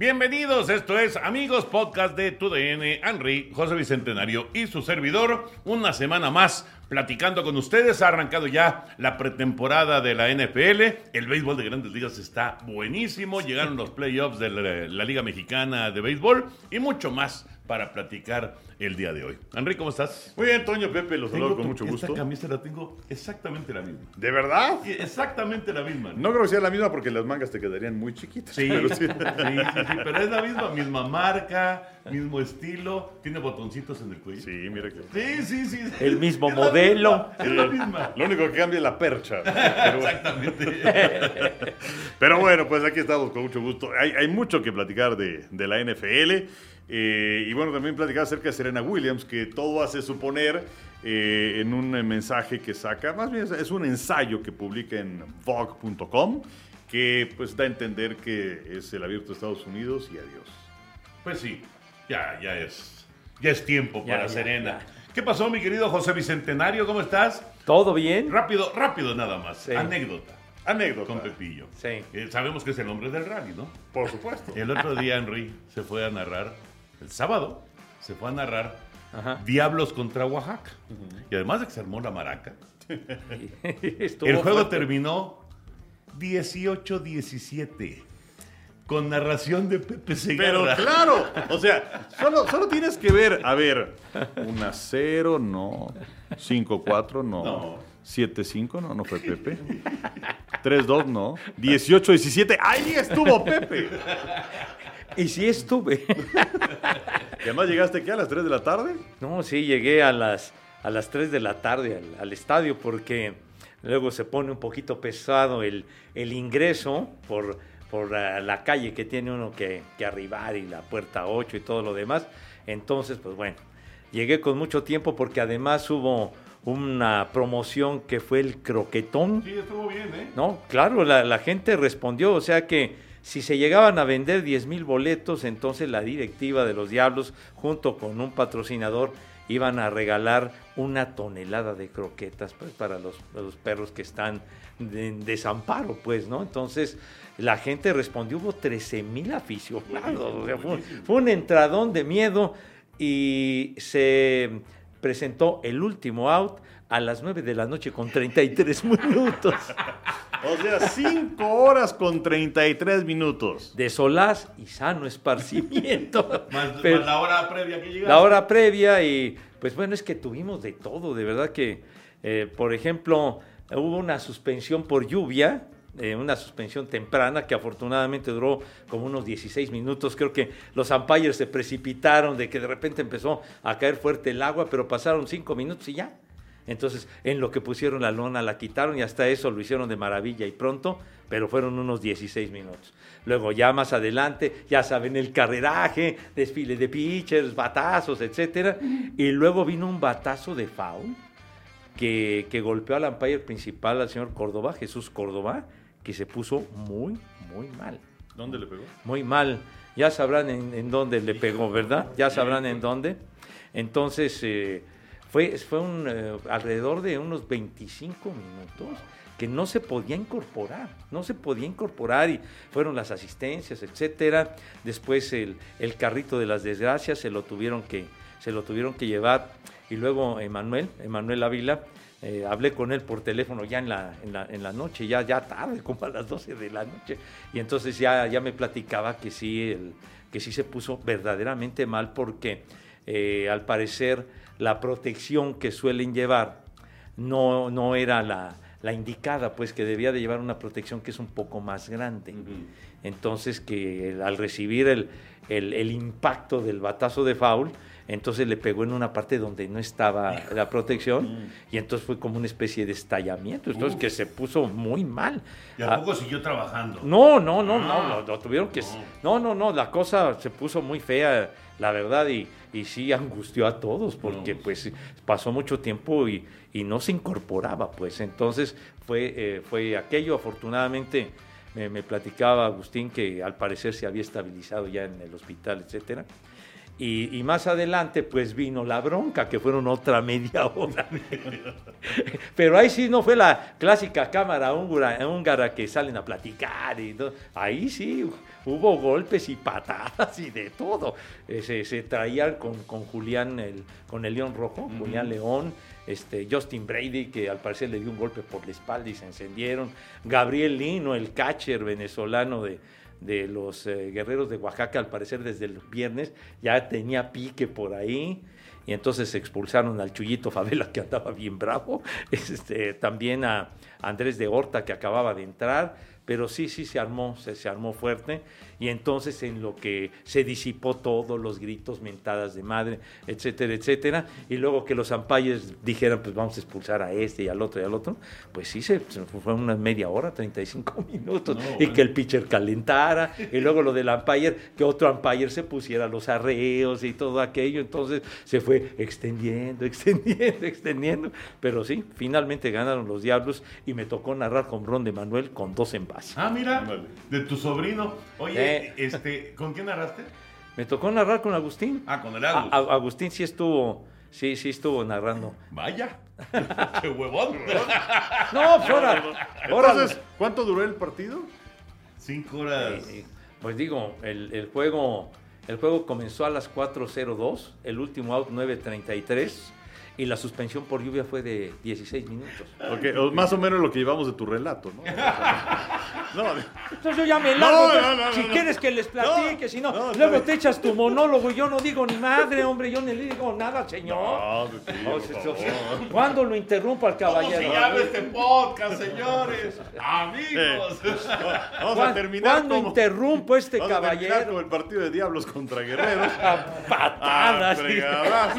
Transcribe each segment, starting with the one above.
Bienvenidos, esto es Amigos Podcast de TUDN, Henry, José Bicentenario y su servidor. Una semana más platicando con ustedes. Ha arrancado ya la pretemporada de la NFL. El béisbol de grandes ligas está buenísimo. Llegaron los playoffs de la, la Liga Mexicana de Béisbol y mucho más para platicar el día de hoy. Henry, ¿cómo estás? Muy bien, Toño Pepe, los saludo con tu- mucho esta gusto. camisa la tengo exactamente la misma. ¿De verdad? Sí, Exactamente la misma. No creo que sea la misma porque las mangas te quedarían muy chiquitas. Sí, pero sí, sí. sí, sí, pero es la misma, misma marca, mismo estilo, tiene botoncitos en el cuello. Sí, mira que. Sí, sí, sí. El mismo Es la modelo. misma, Es la misma. Lo único que cambia es la percha. Pero, Exactamente. pero bueno, pues aquí estamos con mucho gusto. Hay, hay mucho que platicar de, de la NFL. Eh, y bueno, también platicar acerca de Serena Williams, que todo hace suponer eh, en un mensaje que saca, más bien es- es un ensayo que publica en Vogue.com, que pues da a entender que es el abierto de Estados Unidos y adiós. Pues sí, ya, ya es. Ya es tiempo Ya, para ya, Serena. ya. ¿Qué pasó, mi querido José Bicentenario? ¿Cómo estás? ¿Todo bien? Rápido, rápido nada más. Sí. Anécdota Anécdota. con Pepillo. Sí. Eh, sabemos que es el hombre del rally, ¿no? Por supuesto. El otro día Henry se fue a narrar, el sábado, se fue a narrar Ajá. Diablos contra Oaxaca. Y además de que se armó la maraca, el juego fuerte. terminó 18-17. Con narración de Pepe Pero Segarra. claro, o sea, solo, solo tienes que ver, a ver, 1 0, no, 5 4, no, No. 7 5, no, no fue Pepe, 3 2, no, 18 17, ahí estuvo Pepe. Y sí estuve. Y además llegaste aquí a las 3 de la tarde. No, sí, llegué a las, a las 3 de la tarde al, al estadio porque luego se pone un poquito pesado el, el ingreso por, por la, la calle que tiene uno que, que arribar y la puerta 8 y todo lo demás. Entonces, pues bueno, llegué con mucho tiempo porque además hubo una promoción que fue el croquetón. Sí, estuvo bien, ¿eh? No, claro, la, la gente respondió, o sea que si se llegaban a vender 10 mil boletos, entonces la directiva de los Diablos, junto con un patrocinador, iban a regalar una tonelada de croquetas pues, para los, los perros que están en desamparo, pues, ¿no? Entonces la gente respondió, hubo 13 mil aficionados, o sea, fue, fue un entradón de miedo y se presentó el último out a las 9 de la noche con 33 minutos. O sea, 5 horas con 33 minutos. de solaz y sano esparcimiento. Más, Pero más la hora previa que la hora previa y pues bueno, es que tuvimos de todo, de verdad que, eh, por ejemplo, hubo una suspensión por lluvia, eh, una suspensión temprana que afortunadamente duró como unos 16 minutos. Creo que los umpires se precipitaron de que de repente empezó a caer fuerte el agua, pero pasaron 5 minutos y ya. Entonces, en lo que pusieron la lona, la quitaron y hasta eso lo hicieron de maravilla y pronto, pero fueron unos 16 minutos. Luego, ya más adelante, ya saben, el carreraje, desfile de pitchers, batazos, etcétera. Y luego vino un batazo de foul que, que golpeó al umpire principal, al señor Córdoba, Jesús Córdoba, que se puso muy, muy mal ¿Dónde le pegó? muy mal. Ya sabrán en, en dónde le pegó, ¿verdad? Ya sabrán en dónde. Entonces, eh, fue, fue un, eh, alrededor de unos 25 minutos que no se podía incorporar, no se podía incorporar y fueron las asistencias, etcétera. Después el, el carrito de las desgracias se lo tuvieron que, se lo tuvieron que llevar. Y luego Emanuel, Emanuel Ávila, eh, hablé con él por teléfono ya en la, en la, en la noche, ya, ya tarde, como a las 12 de la noche. Y entonces ya, ya me platicaba que sí, el- que sí se puso verdaderamente mal porque eh, al parecer la protección que suelen llevar no, no era la, la indicada, pues que debía de llevar una protección que es un poco más grande. Entonces que el- al recibir el, el- el impacto del batazo de foul, entonces le pegó en una parte donde no estaba la protección y entonces fue como una especie de estallamiento, entonces que se puso muy mal. ¿Y a Ah, poco siguió trabajando? no, no, no, no, Ah. lo, lo tuvieron que... No, no, no, la cosa se puso muy fea, la verdad, y, y sí angustió a todos, porque No. pues pasó mucho tiempo y, y no se incorporaba, pues entonces fue, eh, fue aquello, afortunadamente me, me platicaba Agustín que al parecer se había estabilizado ya en el hospital, etcétera. Y, y más adelante, pues vino la bronca, que fueron otra media hora. Pero ahí sí no fue la clásica cámara húngara, húngara que salen a platicar. Y todo. Ahí sí hubo golpes y patadas y de todo. Eh, se, se traían con, con Julián, el, con el León Rojo, Julián León, este, Justin Brady, que al parecer le dio un golpe por la espalda y se encendieron. Gabriel Lino, el catcher venezolano de, de los eh, guerreros de Oaxaca, al parecer desde el viernes ya tenía pique por ahí. Y entonces expulsaron al Chuyito Favela, que andaba bien bravo. Este, también a Andrés de Horta, que acababa de entrar. Pero sí, sí se armó, se, se armó fuerte. Y entonces en lo que se disipó todo, los gritos, mentadas de madre, etcétera, etcétera. Y luego que los umpires dijeran, pues vamos a expulsar a este y al otro y al otro. Pues sí, se, se fue una media hora, 35 minutos. No, y bueno. que el pitcher calentara. Y luego lo del umpire, que otro umpire se pusiera los arreos y todo aquello. Entonces se fue extendiendo, extendiendo, extendiendo. Pero sí, finalmente ganaron los Diablos y me tocó narrar con Ron de Manuel con dos envases. Ah, mira, de tu sobrino. Oye, Eh. este, ¿con quién narraste? Me tocó narrar con Agustín. Ah, con el Agus. a- Agustín sí estuvo, sí, sí estuvo narrando. Vaya. Qué huevón. No, pues ahora, ahora- Entonces, ¿cuánto duró el partido? Cinco horas. Eh, Pues digo, el, el juego, el juego comenzó a las 4.02, el último out 9.33 y la suspensión por lluvia fue de 16 minutos. Ok, o más o menos lo que llevamos de tu relato, ¿no? no, Entonces yo ya me largo, No, pues, no, no, si no, no. quieres que les platique, si no, luego te echas tu monólogo y yo no digo ni madre, hombre, yo ni le digo nada, señor. no, pues se- ¿Cuándo lo interrumpo al ¿Cómo se caballero? llama este podcast, señores? Amigos. Vamos a ¿Cuán- terminar ¿Cuándo como... interrumpo a este Vamos a terminar caballero? como el partido de Diablos contra Guerreros. A patadas. Ah.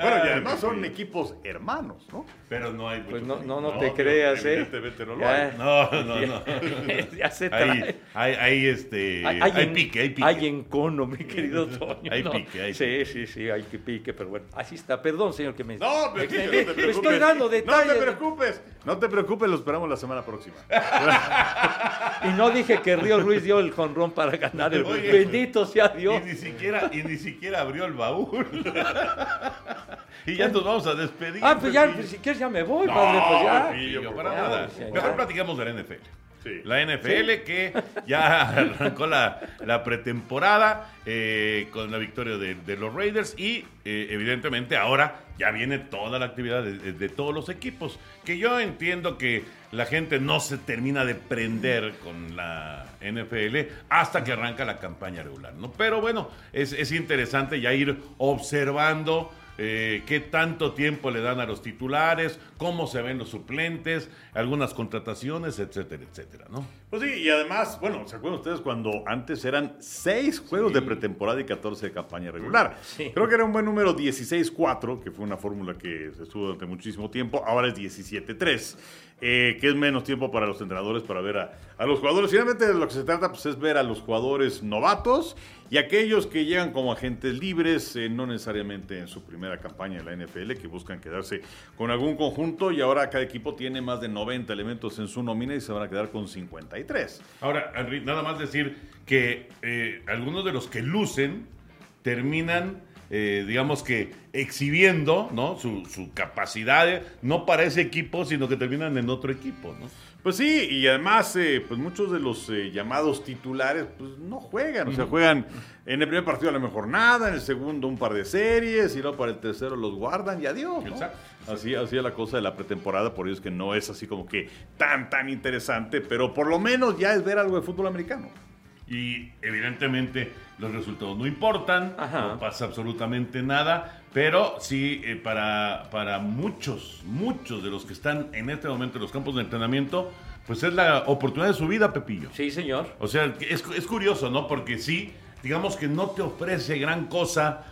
Bueno, y además son equipos hermanos, ¿no? Pero no hay Pues no, no, no te creas, ¿eh? evidentemente no lo Ya. hay. No, no, no. ya se Hay, trae. hay, hay, este, hay, en- pique, hay pique. Hay encono, mi querido Toño. Hay ¿no? pique, hay sí, sí, sí, hay que pique, pero bueno, así está. Perdón, señor, que me... No, me Pepillo, no te preocupes. Estoy dando No detalles. te preocupes. No te preocupes, lo esperamos la semana próxima. Y no dije que Río Ruiz dio el jonrón para ganar el... Oye, Bendito sea Dios. Y ni siquiera, y ni siquiera abrió el baúl. y ya nos vamos a despedir. Ah, pues ya, pues, si quieres ya me voy, No, padre, pues ya. Para nada. Mejor platicamos de la NFL. Sí. La NFL que ya arrancó la, la pretemporada eh, con la victoria de, de los Raiders y eh, evidentemente ahora ya viene toda la actividad de, de- de todos los equipos. Que yo entiendo que la gente no se termina de prender con la NFL hasta que arranca la campaña regular, ¿no? Pero bueno, es, es interesante ya ir observando eh, qué tanto tiempo le dan a los titulares, cómo se ven los suplentes, algunas contrataciones, etcétera, etcétera, ¿no? Pues sí, y además, bueno, ¿se acuerdan ustedes cuando antes eran seis juegos de pretemporada y 14 de campaña regular? Sí. Creo que era un buen número 16-4, que fue una fórmula que se estuvo durante muchísimo tiempo, ahora es 17-3. Eh, que es menos tiempo para los entrenadores para ver a, los jugadores. Finalmente de lo que se trata pues, es ver a los jugadores novatos y aquellos que llegan como agentes libres, eh, no necesariamente en su primera campaña en la NFL, que buscan quedarse con algún conjunto y ahora cada equipo tiene más de 90 elementos en su nómina y se van a quedar con 53. Ahora, nada más decir que eh, algunos de los que lucen terminan, eh, digamos que, exhibiendo ¿no? su, su capacidad, eh, no para ese equipo, sino que terminan en otro equipo, ¿no? Pues sí, y además, eh, pues muchos de los eh, llamados titulares, pues no juegan. O sea, juegan en el primer partido a lo mejor nada, en el segundo un par de series, y luego para el tercero los guardan y adiós. ¿no? Exacto. Así, así es la cosa de la pretemporada, por eso es que no es así como que tan, tan interesante, pero por lo menos ya es ver algo de fútbol americano. Y evidentemente los resultados no importan, Ajá. no pasa absolutamente nada, pero sí eh, para, para muchos, muchos de los que están en este momento en los campos de entrenamiento, pues es la oportunidad de su vida, Pepillo. Sí, señor. O sea, es, es curioso, ¿no? Porque sí, digamos que no te ofrece gran cosa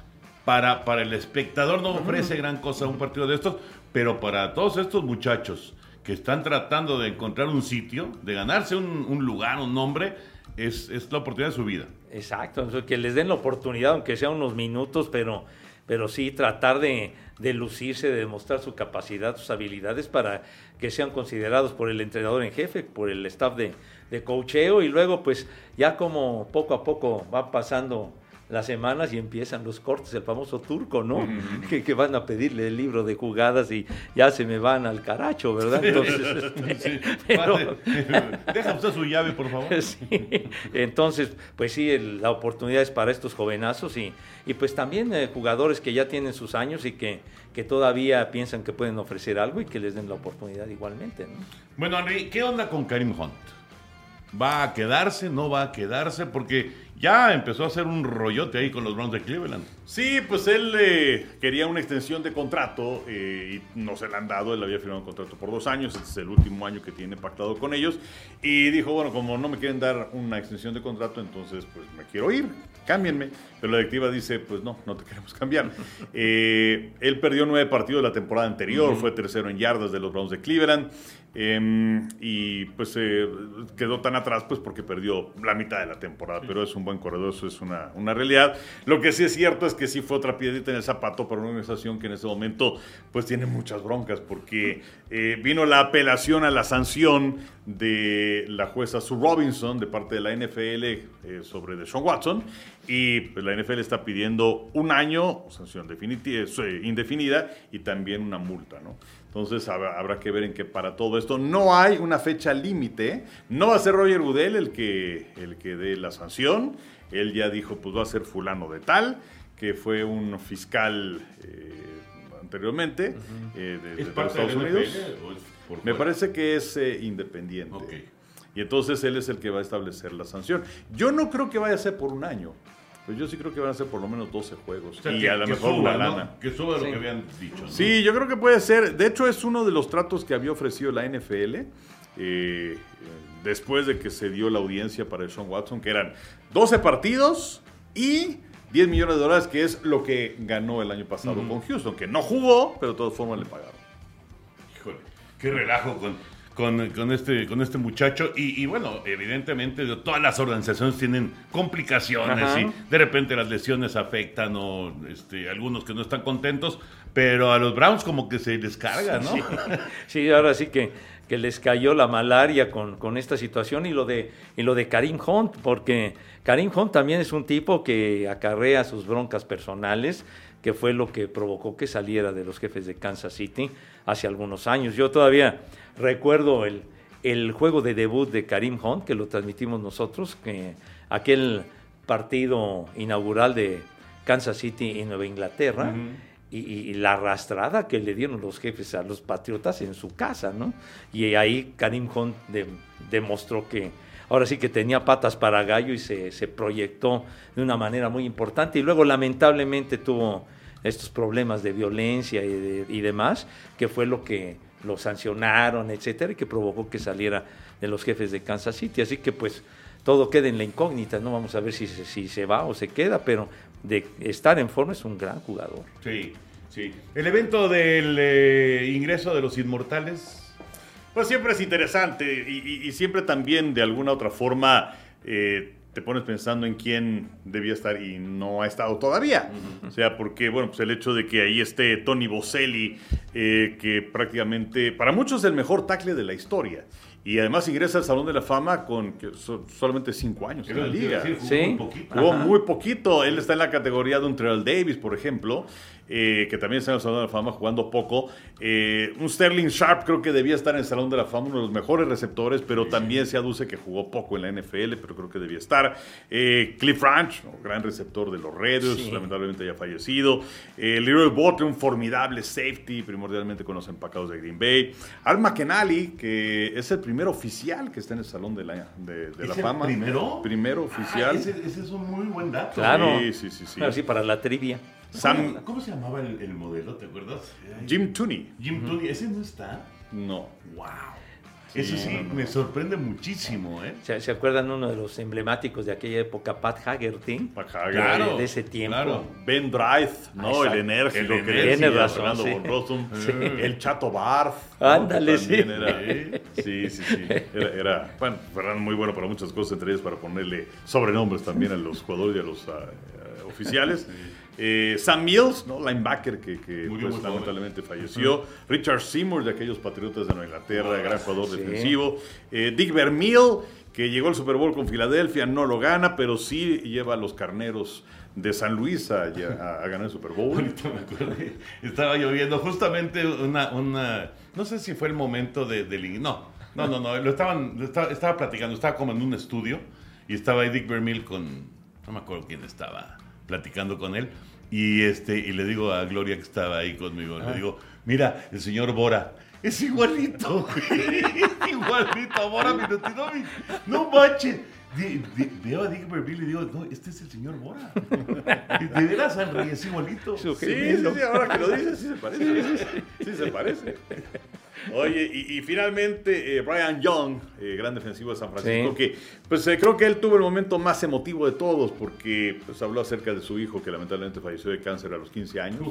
para, para el espectador no ofrece gran cosa un partido de estos, pero para todos estos muchachos que están tratando de encontrar un sitio, de ganarse un, un lugar, un nombre, es, es la oportunidad de su vida. Exacto, que les den la oportunidad, aunque sea unos minutos, pero, pero sí tratar de, de lucirse, de demostrar su capacidad, sus habilidades para que sean considerados por el entrenador en jefe, por el staff de, de coacheo y luego pues ya como poco a poco va pasando las semanas y empiezan los cortes, el famoso turco, ¿no? que, que van a pedirle el libro de jugadas y ya se me van al caracho, ¿verdad? Entonces, este, pero- Deja usted su llave, por favor. Sí. Entonces, pues sí, el- la oportunidad es para estos jovenazos y, y pues también eh, jugadores que ya tienen sus años y que, que todavía piensan que pueden ofrecer algo y que les den la oportunidad igualmente. ¿no? Bueno, Henry, ¿qué onda con Karim Hunt? ¿Va a quedarse? ¿No va a quedarse? Porque ya empezó a hacer un rollote ahí con los Browns de Cleveland. Sí, pues él eh, quería una extensión de contrato eh, y no se la han dado. Él había firmado un contrato por dos años. Este es el último año que tiene pactado con ellos. Y dijo, bueno, como no me quieren dar una extensión de contrato, entonces pues me quiero ir. Cámbienme. Pero la directiva dice, pues no, no te queremos cambiar. Eh, él perdió nueve partidos la temporada anterior. Fue tercero en yardas de los Browns de Cleveland. Eh, y pues quedó tan atrás pues porque perdió la mitad de la temporada, pero es un buen corredor, eso es una, una realidad. Lo que sí es cierto es que sí fue otra piedrita en el zapato para una organización que en este momento pues tiene muchas broncas porque eh, vino la apelación a la sanción de la jueza Sue Robinson de parte de la NFL eh, sobre Deshaun Watson y pues, la NFL está pidiendo un año, sanción definitiva, eh, indefinida y también una multa, ¿no? Entonces habrá, que ver en qué para todo esto. No hay una fecha límite. No va a ser Roger Goodell el que, el que dé la sanción. Él ya dijo, pues va a ser fulano de tal, que fue un fiscal eh, anteriormente eh, de, de ¿Es los parte Estados del Unidos. Es Me parece que es eh, independiente. Y entonces él es el que va a establecer la sanción. Yo no creo que vaya a ser por un año. Pues yo sí creo que van a ser por lo menos 12 juegos. O sea, y que, a lo mejor suba, una ¿no? lana. Que suba lo Sí. que habían dicho. ¿no? Sí, yo creo que puede ser. De hecho, es uno de los tratos que había ofrecido la NFL eh, eh, después de que se dio la audiencia para el Sean Watson, que eran 12 partidos y 10 millones de dólares, que es lo que ganó el año pasado con Houston, que no jugó, pero de todas formas le pagaron. Híjole, qué relajo con, con, con este, con este muchacho. Y, y bueno, evidentemente de- todas las organizaciones tienen complicaciones Ajá. y de repente las lesiones afectan o este, algunos que no están contentos, pero a los Browns como que se les carga, ¿no? Sí, ahora sí que, que les cayó la malaria con, con esta situación y lo, de, y lo de Karim Hunt, porque Karim Hunt también es un tipo que acarrea sus broncas personales, que fue lo que provocó que saliera de los jefes de Kansas City hace algunos años. Yo todavía recuerdo el, el juego de debut de Karim Hunt, que lo transmitimos nosotros, que aquel partido inaugural de Kansas City en Nueva Inglaterra. y, y- y la arrastrada que le dieron los jefes a los patriotas en su casa, ¿no? Y ahí Karim Hunt de- demostró que ahora sí que tenía patas para gallo y se, se proyectó de una manera muy importante. Y luego lamentablemente tuvo estos problemas de violencia y, de- y demás, que fue lo que lo sancionaron, etcétera, y que provocó que saliera de los jefes de Kansas City. Así que pues todo queda en la incógnita, ¿no? Vamos a ver si, si se va o se queda, pero de estar en forma es un gran jugador. Sí, sí. El evento del eh, ingreso de los inmortales. Pues siempre es interesante y, y- y siempre también de alguna otra forma eh, te pones pensando en quién debía estar y no ha estado todavía. O sea, porque, bueno, pues el hecho de que ahí esté Tony Boselli, eh, que prácticamente, para muchos es el mejor tackle de la historia. Y además ingresa al Salón de la Fama con que so- solamente cinco años en la liga. decir, jugó Sí. muy poquito. Jugó Ajá. muy poquito. Él está en la categoría de un Terrell Davis, por ejemplo, eh, que también está en el Salón de la Fama jugando poco. Eh, un Sterling Sharp creo que debía estar en el Salón de la Fama, uno de los mejores receptores, pero también se aduce que jugó poco en la NFL, pero creo que debía estar. Eh, Cliff Ranch, ¿no? gran receptor de los Raiders, Sí. lamentablemente ya fallecido. Eh, Leroy Butler, un formidable safety, primordialmente con los empacados de Green Bay. Al McEnally, que es el primer oficial que está en el Salón de la, de, de la ¿Es el Fama. primero? Primero oficial. Ah, ese, ese es un muy buen dato. Claro. Sí, sí, sí, sí. Así para la trivia. Sam ¿Cómo, se llamaba el, el modelo? ¿Te acuerdas? Ay, Jim Tooney. Jim Tooney. ¿Ese no está? No. ¡Wow! Eso sí, me sorprende muchísimo, ¿eh? ¿Se, se acuerdan uno de los emblemáticos de aquella época, Pat Haggerty? Pat Haggerty. Claro, de ese tiempo. claro. Ben Drive, ¿no? Exacto. El enérgico El que Tiene razón, Fernando sí. von Rossum. El Chato Barth. ¿no? Ándale, Que sí. también Era, sí, sí, sí. Era, era- bueno, Fernando muy bueno para muchas cosas, entre ellas para ponerle sobrenombres también a los jugadores y a los ah, eh, oficiales. Eh, Sam Mills, ¿no? linebacker que, pues, joven. lamentablemente falleció. Richard Seymour de aquellos Patriotas de Nueva Inglaterra, gran jugador sí. defensivo. Eh, Dick Vermeil, que llegó al Super Bowl con Filadelfia, no lo gana, pero sí lleva a los carneros de San Luis a, a- a ganar el Super Bowl. Ahorita me acordé. Estaba lloviendo justamente una, una no sé si fue el momento de, del no, no, no, no, lo estaban, lo estaba, estaba platicando, estaba como en un estudio y estaba ahí Dick Vermeil con, no me acuerdo quién estaba platicando con él y este y le digo a Gloria que estaba ahí conmigo, le digo, mira, el señor Bora. Es igualito, güey. Es igualito a Bora Milutinovic. No manches. Di- di- veo a Dick Vermeil y digo, no, este es el señor Bora. De veras, Henry, es igualito. Sí, sí, sí, ahora que lo dices, sí se parece. Sí, se parece. Oye, y, y finalmente eh, Brian Young, eh, gran defensivo de San Francisco, Sí. que pues eh, creo que él tuvo el momento más emotivo de todos, porque pues habló acerca de su hijo que lamentablemente falleció de cáncer a los 15 años.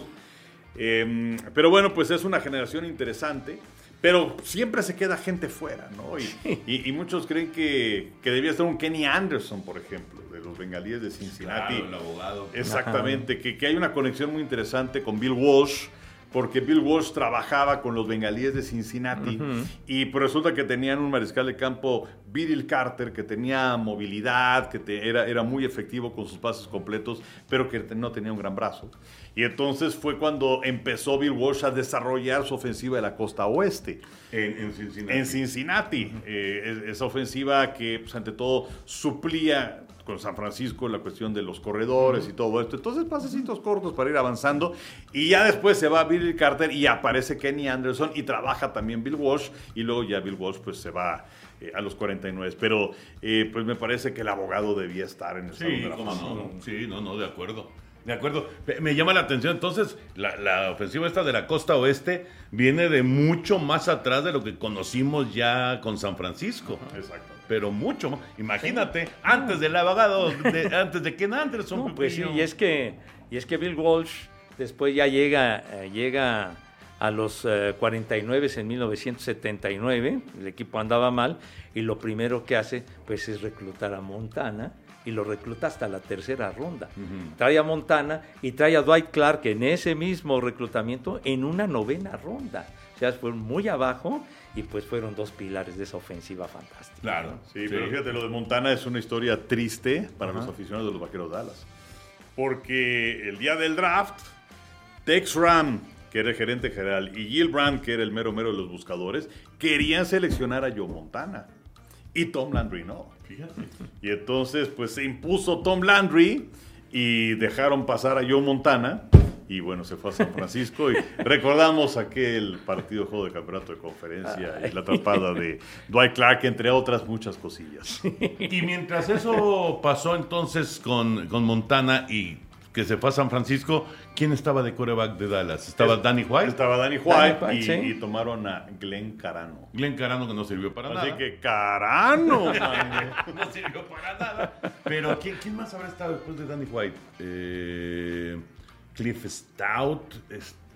Eh, pero bueno, pues es una generación interesante. Pero siempre se queda gente fuera, ¿no? Y, y- y muchos creen que, que debía estar un Kenny Anderson, por ejemplo, de los bengalíes de Cincinnati. Claro, el abogado. Exactamente, que, que hay una conexión muy interesante con Bill Walsh, porque Bill Walsh trabajaba con los bengalíes de Cincinnati y pues resulta que tenían un mariscal de campo, Bill Carter, que tenía movilidad, que te- era, era muy efectivo con sus pases completos, pero que no tenía un gran brazo. Y entonces fue cuando empezó Bill Walsh a desarrollar su ofensiva de la costa oeste. En, en Cincinnati. En Cincinnati, eh, es- esa ofensiva que pues, ante todo suplía con San Francisco la cuestión de los corredores y todo esto. Entonces, pasecitos cortos para ir avanzando. Y ya después se va Bill Carter y aparece Kenny Anderson y trabaja también Bill Walsh. Y luego ya Bill Walsh pues se va eh, a los 49. Pero eh, pues me parece que el abogado debía estar en el Salón Sí, de la no. Sí, no, no, de acuerdo. De acuerdo. Me- llama la atención, entonces, la, la ofensiva esta de la costa oeste viene de mucho más atrás de lo que conocimos ya con San Francisco. Exacto. Pero mucho más. Imagínate, antes del abogado, de- antes de Ken Anderson. No, pues sí, y es que, y es que Bill Walsh después ya llega, eh, llega a los eh, 49 en 1979, el equipo andaba mal, y lo primero que hace pues es reclutar a Montana, y lo recluta hasta la tercera ronda. Trae a Montana y trae a Dwight Clark en ese mismo reclutamiento en una novena ronda. O sea, fueron muy abajo y pues fueron dos pilares de esa ofensiva fantástica. Claro. Sí, pero fíjate, lo de Montana es una historia triste para los aficionados de los Vaqueros de Dallas. Porque el día del draft, Tex Ram, que era el gerente general, y Gil Brandt, que era el mero mero de los buscadores, querían seleccionar a Joe Montana. Y Tom Landry no. Fíjate. Y entonces, pues se impuso Tom Landry y dejaron pasar a Joe Montana. Y bueno, se fue a San Francisco y recordamos aquel partido juego de campeonato de conferencia y la atrapada de Dwight Clark, entre otras muchas cosillas. Y mientras eso pasó entonces con, con Montana y que se fue a San Francisco, ¿quién estaba de coreback de Dallas? ¿Estaba Danny White? Estaba Danny White, Danny White, y, sí. y tomaron a Glenn Carano. Glenn Carano que no sirvió para Así nada. que Carano, no sirvió para nada. Pero ¿quién, quién más habrá estado después de Danny White? Eh, Cliff Stout.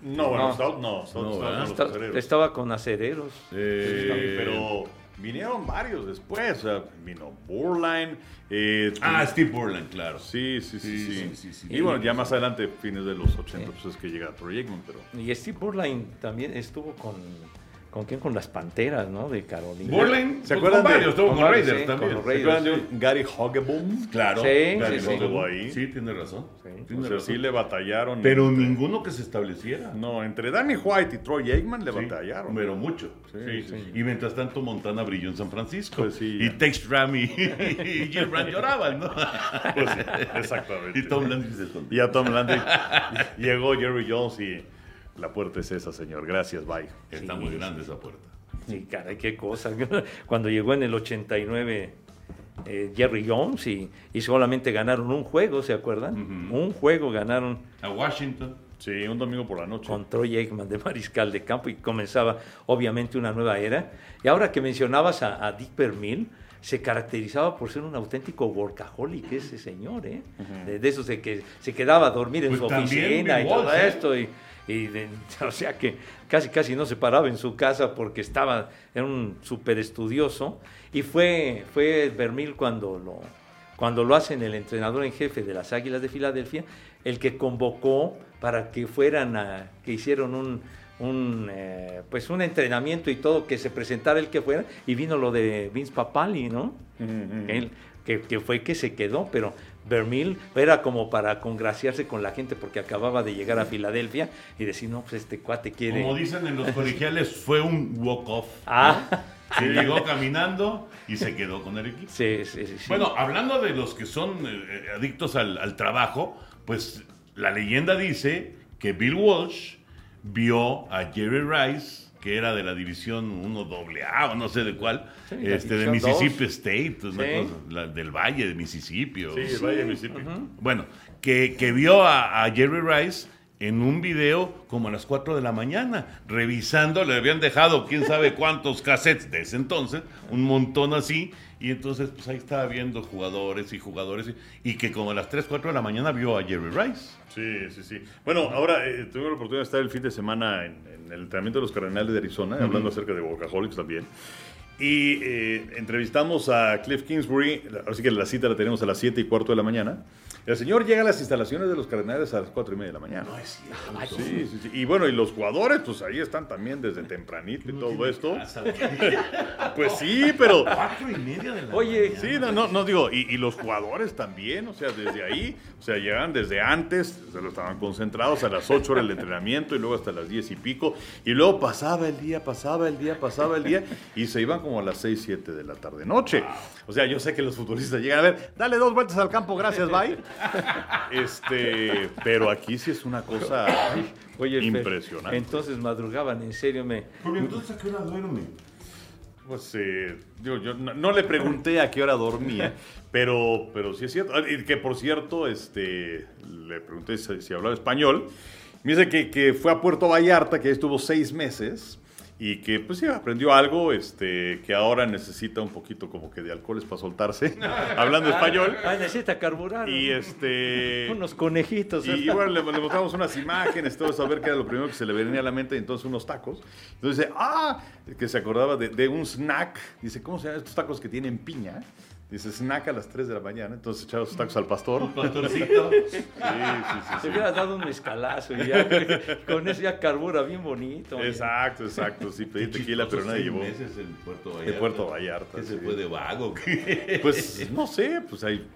No, bueno, No. Stout no, Stout No, estaba ¿verdad? con los Esta- acereros. estaba con acereros. eh, pero vinieron varios después. O sea, vino Burline. eh, Ah, Steve Borland, claro. Sí, sí, sí, Sí, sí. sí, sí, sí. Y bueno, ya más adelante, fines de los 80, pues es que llega Troy Aikman, pero... Y Steve Burline también estuvo con, ¿con quién? Con las Panteras, ¿no? De Carolina. Borland, ¿Se pues, acuerdan con de- varios, estuvo con Raiders sí, también. con los ¿Se Raiders, acuerdan de un Gary Hogeboom? Claro. Sí, Gary sí, sí. estuvo ahí. Sí, tiene razón. Sí. Tiene O sea, razón. sí le batallaron. Pero entre- ninguno que se estableciera. No, entre Danny White y Troy Aikman le Sí, batallaron. Pero mucho. Sí, Sí, sí. Y mientras tanto, Montana brilló en San Francisco. Pues sí, y. Tex Ram y, y Gil Brandt lloraban, ¿no? Pues sí, exactamente. y Tom Landry se. Y a Tom Landry llegó Jerry Jones y la puerta es esa, señor. Gracias, bye. Está Sí, muy sí. grande esa puerta. Sí, caray, qué cosa. Cuando llegó en el 89 eh, Jerry Jones y, y solamente ganaron un juego, ¿se acuerdan? Un juego ganaron A Washington. Sí, un domingo por la noche. con Troy Aikman de mariscal de campo y comenzaba obviamente una nueva era. Y ahora que mencionabas a, a Dick Vermeil, se caracterizaba por ser un auténtico workaholic ese señor, ¿eh? de, de esos de que se quedaba a dormir en Pues su oficina y todo Walsh, ¿eh? esto. Y, y de- o sea que casi casi no se paraba en su casa porque estaba, era un súper estudioso. Y fue, fue Vermeil cuando lo, cuando lo hacen el entrenador en jefe de las Águilas de Filadelfia, el que convocó para que fueran a, que hicieron un, un, eh, pues un entrenamiento y todo, que se presentara el que fuera, y vino lo de Vince Papali, ¿no? Él, que, que fue que se quedó, pero Vermeil era como para congraciarse con la gente porque acababa de llegar a Filadelfia y decir, no, pues este cuate quiere... Como dicen en los colegiales, fue un walk-off. Ah, Se llegó caminando y se quedó con el equipo. sí, sí, sí, sí. Bueno, hablando de los que son eh, adictos al, al trabajo, pues la leyenda dice que Bill Walsh vio a Jerry Rice, que era de la división 1 AA o no sé de cuál, Sí, este, de Mississippi. State, una Sí. cosa, la- del Valle de Mississippi. o- Sí, el Valle de Mississippi. Bueno, que, que vio a, a Jerry Rice en un video como a las 4 de la mañana, revisando, le habían dejado quién sabe cuántos cassettes de ese entonces, un montón así, y entonces pues ahí estaba viendo jugadores y jugadores, y, y que como a las 3, 4 de la mañana vio a Jerry Rice. Sí, sí, sí. Bueno, ahora eh, tuve la oportunidad de estar el fin de semana en, en el entrenamiento de los Cardenales de Arizona, hablando acerca de Workaholics también. Y eh, entrevistamos a Cliff Kingsbury, así que la cita la tenemos a las 7 y cuarto de la mañana. El señor llega a las instalaciones de los Cardenales a las 4 y media de la mañana. Sí, sí, sí. Y bueno, y los jugadores, pues ahí están también desde tempranito y todo esto. Pues sí, pero... Cuatro y media de la Oye, Sí, no, no, no digo, y, y los jugadores también, o sea, desde ahí, o sea, llegaban desde antes, se lo estaban concentrados a las 8 horas del entrenamiento y luego hasta las 10 y pico, y luego pasaba el día, pasaba el día, pasaba el día, y se iban como a las 6, 7 de la tarde noche. O sea, yo sé que los futbolistas llegan a ver, dale dos vueltas al campo, gracias, bye. Este, pero aquí sí es una cosa oye, Fer, impresionante. Entonces madrugaban, en serio, me... Pero entonces, ¿a qué hora duerme? Pues eh, digo, yo no, no le pregunté a qué hora dormía, pero, pero sí es cierto. Ah, y Que por cierto, este, le pregunté si, si hablaba español. Me dice que, que fue a Puerto Vallarta, que ahí estuvo seis meses y que pues sí, aprendió algo, este, que ahora necesita un poquito como que de alcoholes para soltarse, hablando español. Ay, necesita carburar. Y este... Unos conejitos. Y, y bueno, le, le mostramos unas imágenes, todo eso, a ver qué era lo primero que se le venía a la mente, y entonces unos tacos. Entonces dice, ah, que se acordaba de, de un snack. Dice, ¿cómo se llaman estos tacos que tienen piña? Dice, snack a las 3 de la mañana. Entonces echaba sus tacos al pastor. Pastorcito. Sí, sí, sí. Se sí. hubiera dado un mezcalazo y ya, con eso ya carbura bien bonito. Exacto, exacto. Sí, pedí tequila, pero nadie llevó. meses en Puerto Vallarta. De Puerto Vallarta, ¿Qué se fue de vago? Pues no sé, pues hay,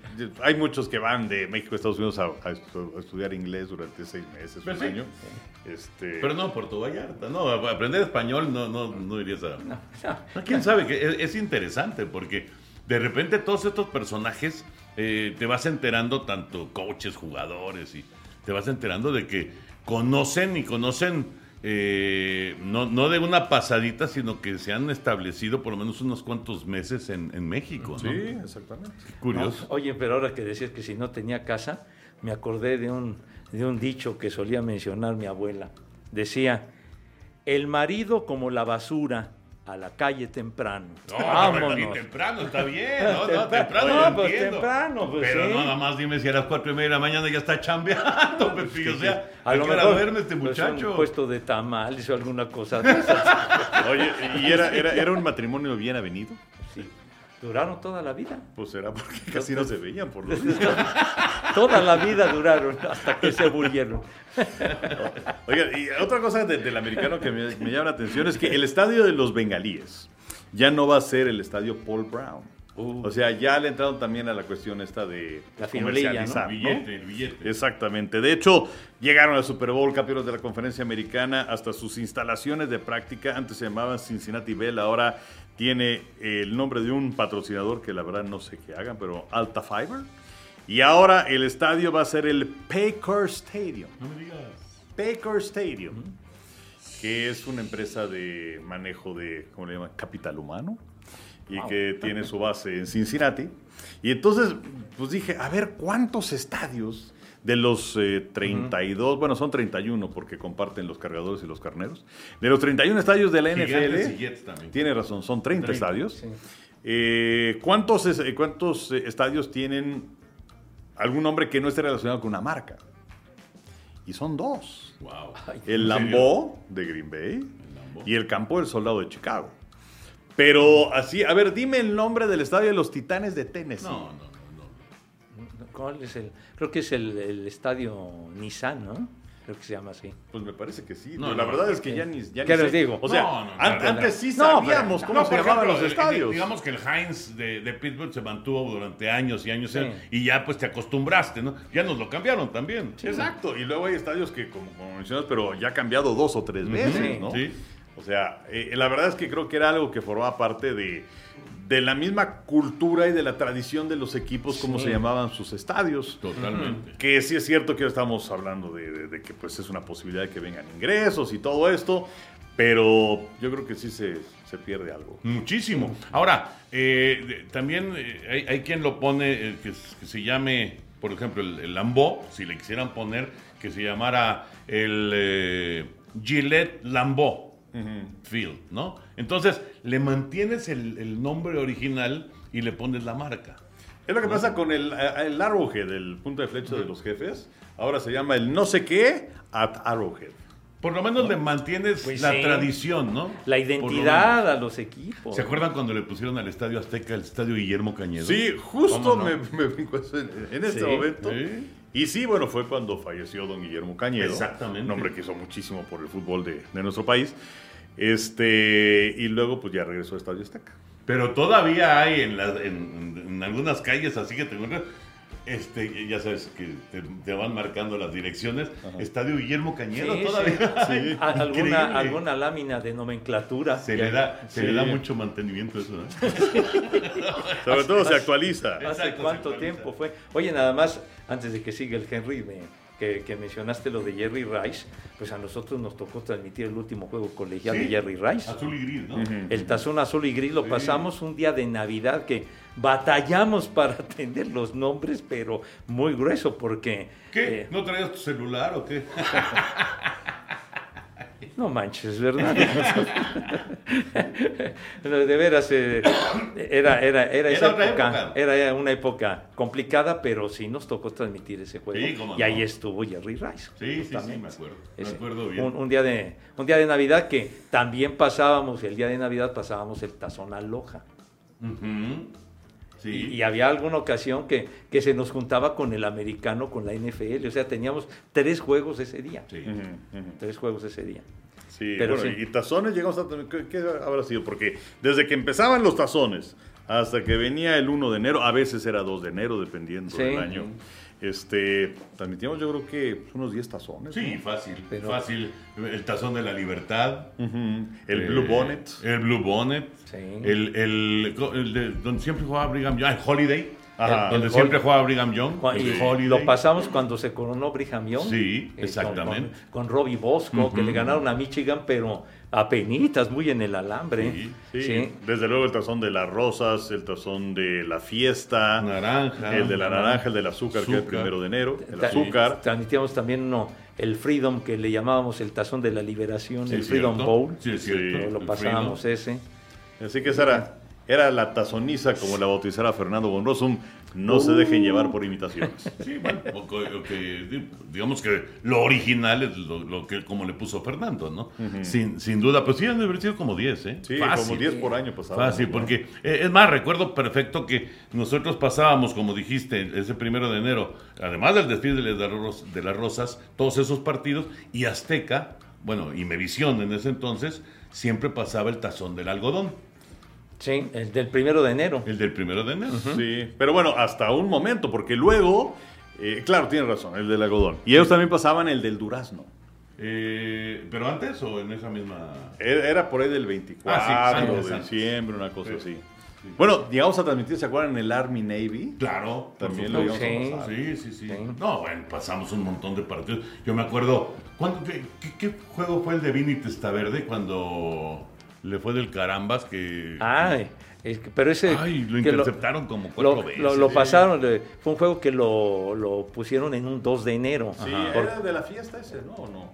hay muchos que van de México a Estados Unidos a, a estu- a estudiar inglés durante seis meses, Pues un sí. año. Este, Pero no, Puerto Vallarta. No, aprender español no, no, no irías a... No, ¿Quién sabe? que es, es interesante porque de repente todos estos personajes eh, te vas enterando, tanto coaches, jugadores, y te vas enterando de que conocen y conocen eh, no, no de una pasadita, sino que se han establecido por lo menos unos cuantos meses en, en México. ¿no? Sí, exactamente. Curioso. Oye, pero ahora que decías que si no tenía casa, me acordé de un, de un dicho que solía mencionar mi abuela. Decía, el marido como la basura, a la calle temprano. No, Vámonos. temprano, está bien, no, no, temprano No, pues entiendo. temprano, pues Pero sí. no, nada más dime si a las cuatro y media de la mañana ya está chambeando, Pepe, o sea, A ¿a lo mejor duerme este pues, muchacho? un puesto de tamales o alguna cosa de esas. Oye, ¿y era, era, era un matrimonio bien avenido? Duraron toda la vida. Pues será porque casi no se veían por los días. Toda la vida duraron hasta que se murieron. Oiga, y otra cosa de- del americano que me, me llama la atención es que el estadio de los bengalíes ya no va a ser el estadio Paul Brown. Uh. O sea, ya le entraron también a la cuestión esta de La comercializar, El ¿no? billete, el billete. Exactamente. De hecho, llegaron al Super Bowl, campeones de la conferencia americana, hasta sus instalaciones de práctica. Antes se llamaban Cincinnati Bell, ahora tiene el nombre de un patrocinador que la verdad no sé qué hagan, pero Alta Fiber. Y ahora el estadio va a ser el Paycor Stadium. No me digas. Paycor Stadium, que es una empresa de manejo de, ¿cómo le llaman? Capital humano. Y que tiene su base en Cincinnati. Y entonces, pues dije, a ver, ¿cuántos estadios de los eh, 32, bueno, son 31 porque comparten los cargadores y los carneros. De los 31 estadios de la Gigantes y NFL, Jets también. tiene razón, son 30, 30, estadios. Eh, ¿Cuántos, es- eh, cuántos eh, estadios tienen algún nombre que no esté relacionado con una marca? Y son dos. Wow. El. Lambeau de Green Bay y el Campo del Soldado de Chicago. Pero así, a ver, dime el nombre del estadio de los Titanes de Tennessee. No. no. ¿Cuál es el? Creo que es el, el estadio Nissan, ¿no? Creo que se llama así. Pues me parece que sí. No, No, la verdad no. es que ya ni, ya ni ¿Qué les sé. digo? O sea, No, no, no, an- no, no. antes sí No, sabíamos pero- cómo No, se por llamaban ejemplo, los eh, estadios. Digamos que el Heinz de, de Pittsburgh se mantuvo durante años y años Sí. y ya pues te acostumbraste, ¿no? Ya nos lo cambiaron también. Exacto. Y luego hay estadios que, como, como mencionas, pero ya ha cambiado dos o tres veces, Sí. ¿no? Sí. O sea, eh, la verdad es que creo que era algo que formaba parte de, de la misma cultura y de la tradición de los equipos, como Sí. se llamaban sus estadios. Totalmente. Que sí es cierto que ahora estamos hablando de, de- de que pues es una posibilidad de que vengan ingresos y todo esto, pero yo creo que sí se, se pierde algo. Muchísimo. Ahora, eh, también eh, hay, hay quien lo pone, eh, que, se llame, por ejemplo, el, el Lambeau, si le quisieran poner, que se llamara el eh, Gillette Lambeau Field, ¿no? Entonces, le mantienes el, el nombre original y le pones la marca. Es lo que pasa con el, el Arrowhead, el punto de flecha de los jefes. Ahora se llama el no sé qué at Arrowhead. Por lo menos le mantienes Pues la sí. tradición, ¿no? La lo identidad menos. a los equipos. ¿Se acuerdan cuando le pusieron al Estadio Azteca el Estadio Guillermo Cañedo? Sí, justo ¿Cómo no? me, me brinco eso en, en este Sí. momento. Sí. Y sí, bueno, fue cuando falleció don Guillermo Cañedo. Exactamente. Un hombre que hizo muchísimo por el fútbol de, de nuestro país. Este, y luego pues ya regresó a Estadio Azteca. Pero todavía hay en, la- en- en algunas calles, así que te encuentras, este, ya sabes que te, te van marcando las direcciones. Estadio Guillermo Cañedo Sí, todavía. sí. alguna, alguna lámina de nomenclatura. Se, le da, se Sí. le da mucho mantenimiento eso. ¿eh? Sobre todo se actualiza. ¿Hace Exacto, cuánto se actualiza. tiempo fue? Oye, nada más, antes de que siga el Henry, me- que, que mencionaste lo de Jerry Rice, pues a nosotros nos tocó transmitir el último juego colegial de Jerry Rice. Azul y gris, ¿no? El tazón azul y gris lo pasamos un día de Navidad que batallamos para atender los nombres, pero muy grueso porque... ¿Qué? eh, ¿No traías tu celular o qué? no manches, ¿verdad? No, de veras, eh, era, era, era, esa época, época. era una época complicada, pero sí nos tocó transmitir ese juego. Sí, y ahí no. estuvo Jerry Rice. Sí, sí, sí, me acuerdo. Me acuerdo bien. Un, un día de, un día de Navidad que también pasábamos, el día de Navidad pasábamos el tazón aloja. Ujú. Sí. Y, y había alguna ocasión que, que se nos juntaba con el americano, con la NFL. O sea, teníamos tres juegos ese día. Sí. Tres juegos ese día. Sí, Pero bueno, sí. y tazones llegamos a... ¿qué, qué habrá sido? Porque desde que empezaban los tazones hasta que venía el 1 de enero, a veces era 2 de enero, dependiendo Sí. del año, este, transmitíamos yo creo que unos 10 tazones. Sí, ¿no? fácil, Pero- fácil. El tazón de la libertad. El Eh, Blue Bonnet. El Blue Bonnet. Sí. El, el, el de- donde siempre jugaba Brigham Young. Ah, el Holiday. Ajá. Donde El siempre Hol- jugaba Brigham Young. Y Holiday. lo pasamos cuando se coronó Brigham Young. Sí, con- exactamente. Con, con Robbie Bosco, que le ganaron a Michigan, pero a penitas, muy en el alambre. Sí, Sí, Sí. desde luego el tazón de las rosas, el tazón de la fiesta, Naranja. el de la naranja, el del azúcar, que es el primero de enero, el Ta- azúcar. Transmitíamos también uno, el Freedom, que le llamábamos el tazón de la liberación, Sí, el Freedom cierto. Bowl. Sí, es cierto. Lo, pasábamos ese. Así que esa era, la tazoniza, como la bautizara Fernando Bonrosum. No se dejen llevar por imitaciones. Sí, bueno, digamos que lo original es lo, lo que como le puso Fernando, ¿no? sin, sin duda, pues sí, han haber sido como 10, ¿eh? Sí, Fácil. como 10 por año pasado. Fácil, porque eh, es más, recuerdo perfecto que nosotros pasábamos, como dijiste, ese primero de enero, además del desfile de las rosas, todos esos partidos, y Azteca, bueno, y Mevisión en ese entonces, siempre pasaba el tazón del algodón, Sí, el del primero de enero. el del primero de enero. Sí, pero bueno, hasta un momento, porque luego, eh, claro, tienes razón, el del algodón. Y ellos también pasaban el del durazno. Eh, ¿Pero antes o en esa misma...? Era era por ahí del 24 Ah, sí, de antes, diciembre, una cosa Sí. así. Bueno, llegamos a transmitir, ¿se acuerdan? El Army Navy. Claro, También lo supuesto. íbamos a Sí. pasar. Sí, sí, sí, Sí. No, bueno, pasamos un montón de partidos. Yo me acuerdo, ¿cuándo- qué, qué- qué juego fue el de Vini Testaverde cuando le fue del carambas que... Ay, Es que- pero ese. Ay, lo interceptaron como cuatro lo, veces. lo- pasaron, le- fue un juego que lo, lo pusieron en un 2 de enero. Sí, Por- era de la fiesta ese, ¿no? ¿O no?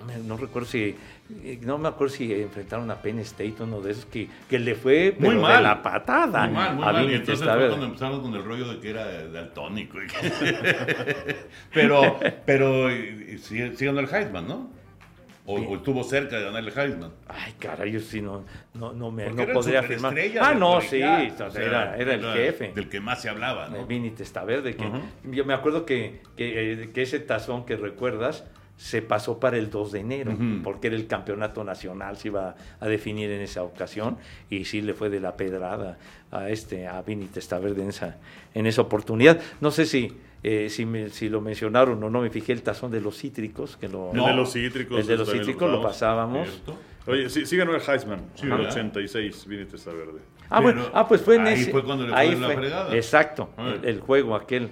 no, me- no recuerdo si. eh, No me acuerdo si enfrentaron a Penn State, uno de esos que, que le fue Muy mal. de la patada. Muy mal, muy a mal. Y entonces fue cuando empezaron con el rollo de que era daltónico. pero, pero ganando el Heisman, ¿no? O, o estuvo cerca de ganar el Heisman. Ay, caray, yo sí no, no, no me no podría afirmar. Ah, no, sí, O sea, era, era el jefe. Del que más se hablaba, ¿no? Vini Testaverde, que yo me acuerdo que, que, eh, que ese tazón que recuerdas se pasó para el 2 de enero, porque era el campeonato nacional, se iba a definir en esa ocasión, y sí le fue de la pedrada a este a Vini Testaverde en esa, en esa oportunidad. No sé si, eh, si, me- si lo mencionaron o no, me fijé el tazón de los cítricos, que lo, El de los cítricos. el de los cítricos lo pasábamos. ¿Cierto? Oye, sí, sí ganó el Heisman. Sí, en el ¿verdad? 86, Vini Testaverde. Ah, bueno, ah, pues fue en ahí ese. fue cuando le ahí la fregada. Exacto, el, el juego, aquel,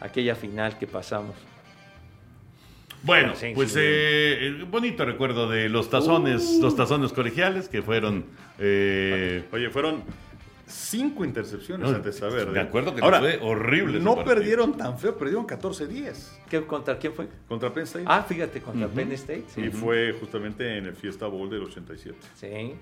aquella final que pasamos. Bueno, Sí, pues sí. eh, bonito recuerdo de los tazones, los tazones colegiales que fueron. eh, Oye, fueron cinco intercepciones No, ante Testaverde. me acuerdo que Ahora, fue horrible No perdieron tan feo, perdieron 14-10 ¿Qué, ¿Contra quién fue? contra Penn State. Ah, fíjate, contra Penn State. Sí. Y fue justamente en el Fiesta Bowl del 87. Sí.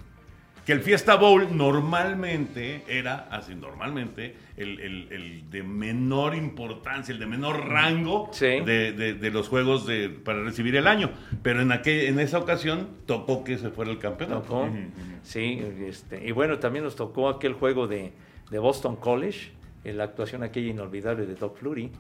Que el Fiesta Bowl normalmente era, así normalmente, el, el- el de menor importancia, el de menor rango Sí. de, de- de los juegos de, para recibir el año. Pero en, aquel, en esa ocasión tocó que se fuera el campeonato. Tocó. Sí, este, y bueno, también nos tocó aquel juego de, de Boston College, la actuación aquella inolvidable de Doc Flurry,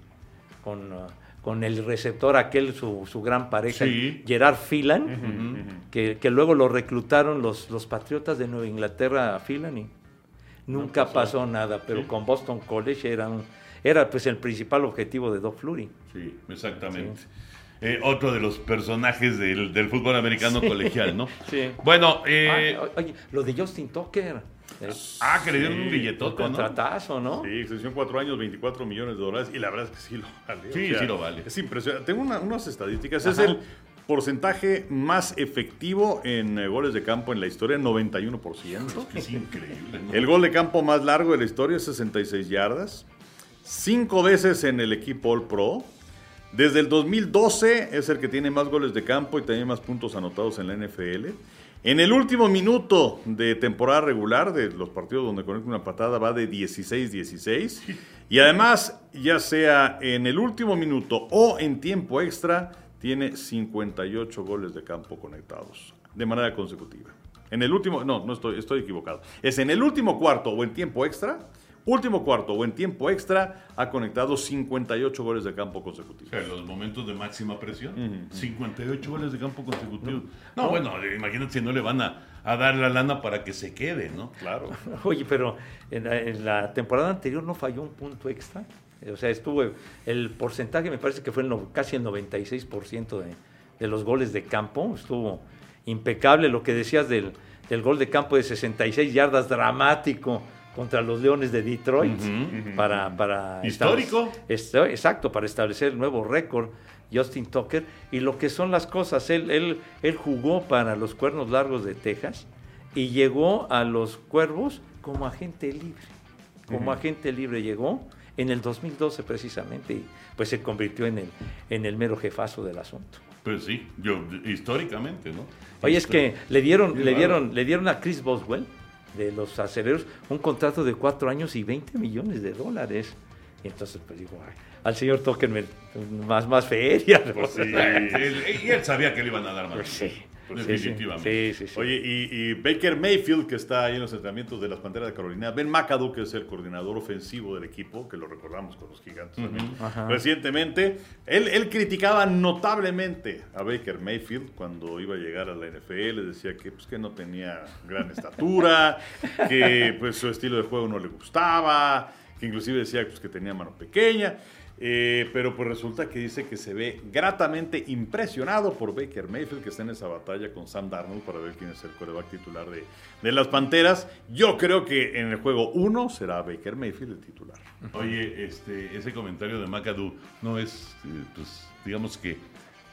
con, uh, con el receptor aquel, su, su gran pareja, Sí. Gerard Phelan, que, que luego lo reclutaron los, los Patriotas de Nueva Inglaterra a Phelan y nunca pasó. nada, pero con Boston College era, un, era pues el principal objetivo de Doc Flurry. Sí, exactamente. Eh, otro de los personajes del, del fútbol americano colegial, ¿no? Sí. Bueno, eh, Ah, oye, lo de Justin Tucker. Eh, ah, que le dieron un billetote, ¿no? contratazo, ¿no? Sí, extensión cuatro años, 24 millones de dólares. Y la verdad es que sí lo vale. Sí, sí lo vale. Es impresionante. Tengo una- unas estadísticas. Es el porcentaje más efectivo en eh, goles de campo en la historia, 91%. Es increíble, ¿no? El gol de campo más largo de la historia es 66 yardas. Cinco veces en el equipo All Pro. Desde el 2012 es el que tiene más goles de campo y también más puntos anotados en la NFL. En el último minuto de temporada regular, de los partidos donde conecta una patada, va de 16-16. Y además, ya sea en el último minuto o en tiempo extra, tiene 58 goles de campo conectados de manera consecutiva. En el último, no, no estoy, estoy equivocado. Es en el último cuarto o en tiempo extra, último cuarto o en tiempo extra, ha conectado 58 goles de campo consecutivos. sea, los momentos de máxima presión. 58 goles de campo consecutivos. No, bueno, imagínate si no le van a, a dar la lana para que se quede, ¿no? Claro. Oye, pero en la, en la temporada anterior no falló un punto extra. O sea, estuvo el porcentaje, me parece que fue el no- casi el 96% de, de los goles de campo. Estuvo impecable lo que decías del, del gol de campo de 66 yardas dramático contra los Leones de Detroit. para, para Histórico. establecer- exacto, para establecer el nuevo récord. Justin Tucker. Y lo que son las cosas, él, él, él jugó para los Cuernos Largos de Texas y llegó a los Cuervos como agente libre. Como agente libre llegó en el 2012 precisamente y pues se convirtió en el, en el mero jefazo del asunto. Pues sí, yo, históricamente, ¿no? Oye, es que le dieron, Qué le dieron, le dieron a Chris Boswell de los aceleros un contrato de cuatro años y 20 millones de dólares. Y entonces pues digo, "Ay, al señor Tucker me- más, más feria. ¿no? Pues sí. Él sabía que le iban a dar más. Pues sí. Definitivamente. Sí, sí, sí. Oye, y, y Baker Mayfield, que está ahí en los entrenamientos de las Panteras de Carolina, Ben McAdoo, que es el coordinador ofensivo del equipo, que lo recordamos con los gigantes también, Ajá. recientemente, él, él criticaba notablemente a Baker Mayfield cuando iba a llegar a la NFL, decía que, pues, que no tenía gran estatura, que pues, su estilo de juego no le gustaba, que inclusive decía pues, que tenía mano pequeña. Eh, pero pues resulta que dice que se ve gratamente impresionado por Baker Mayfield, que está en esa batalla con Sam Darnold para ver quién es el coreback titular de, de las Panteras. Yo creo que en el juego 1 será Baker Mayfield el titular. Oye, este, ese comentario de McAdoo no es, eh, pues, digamos que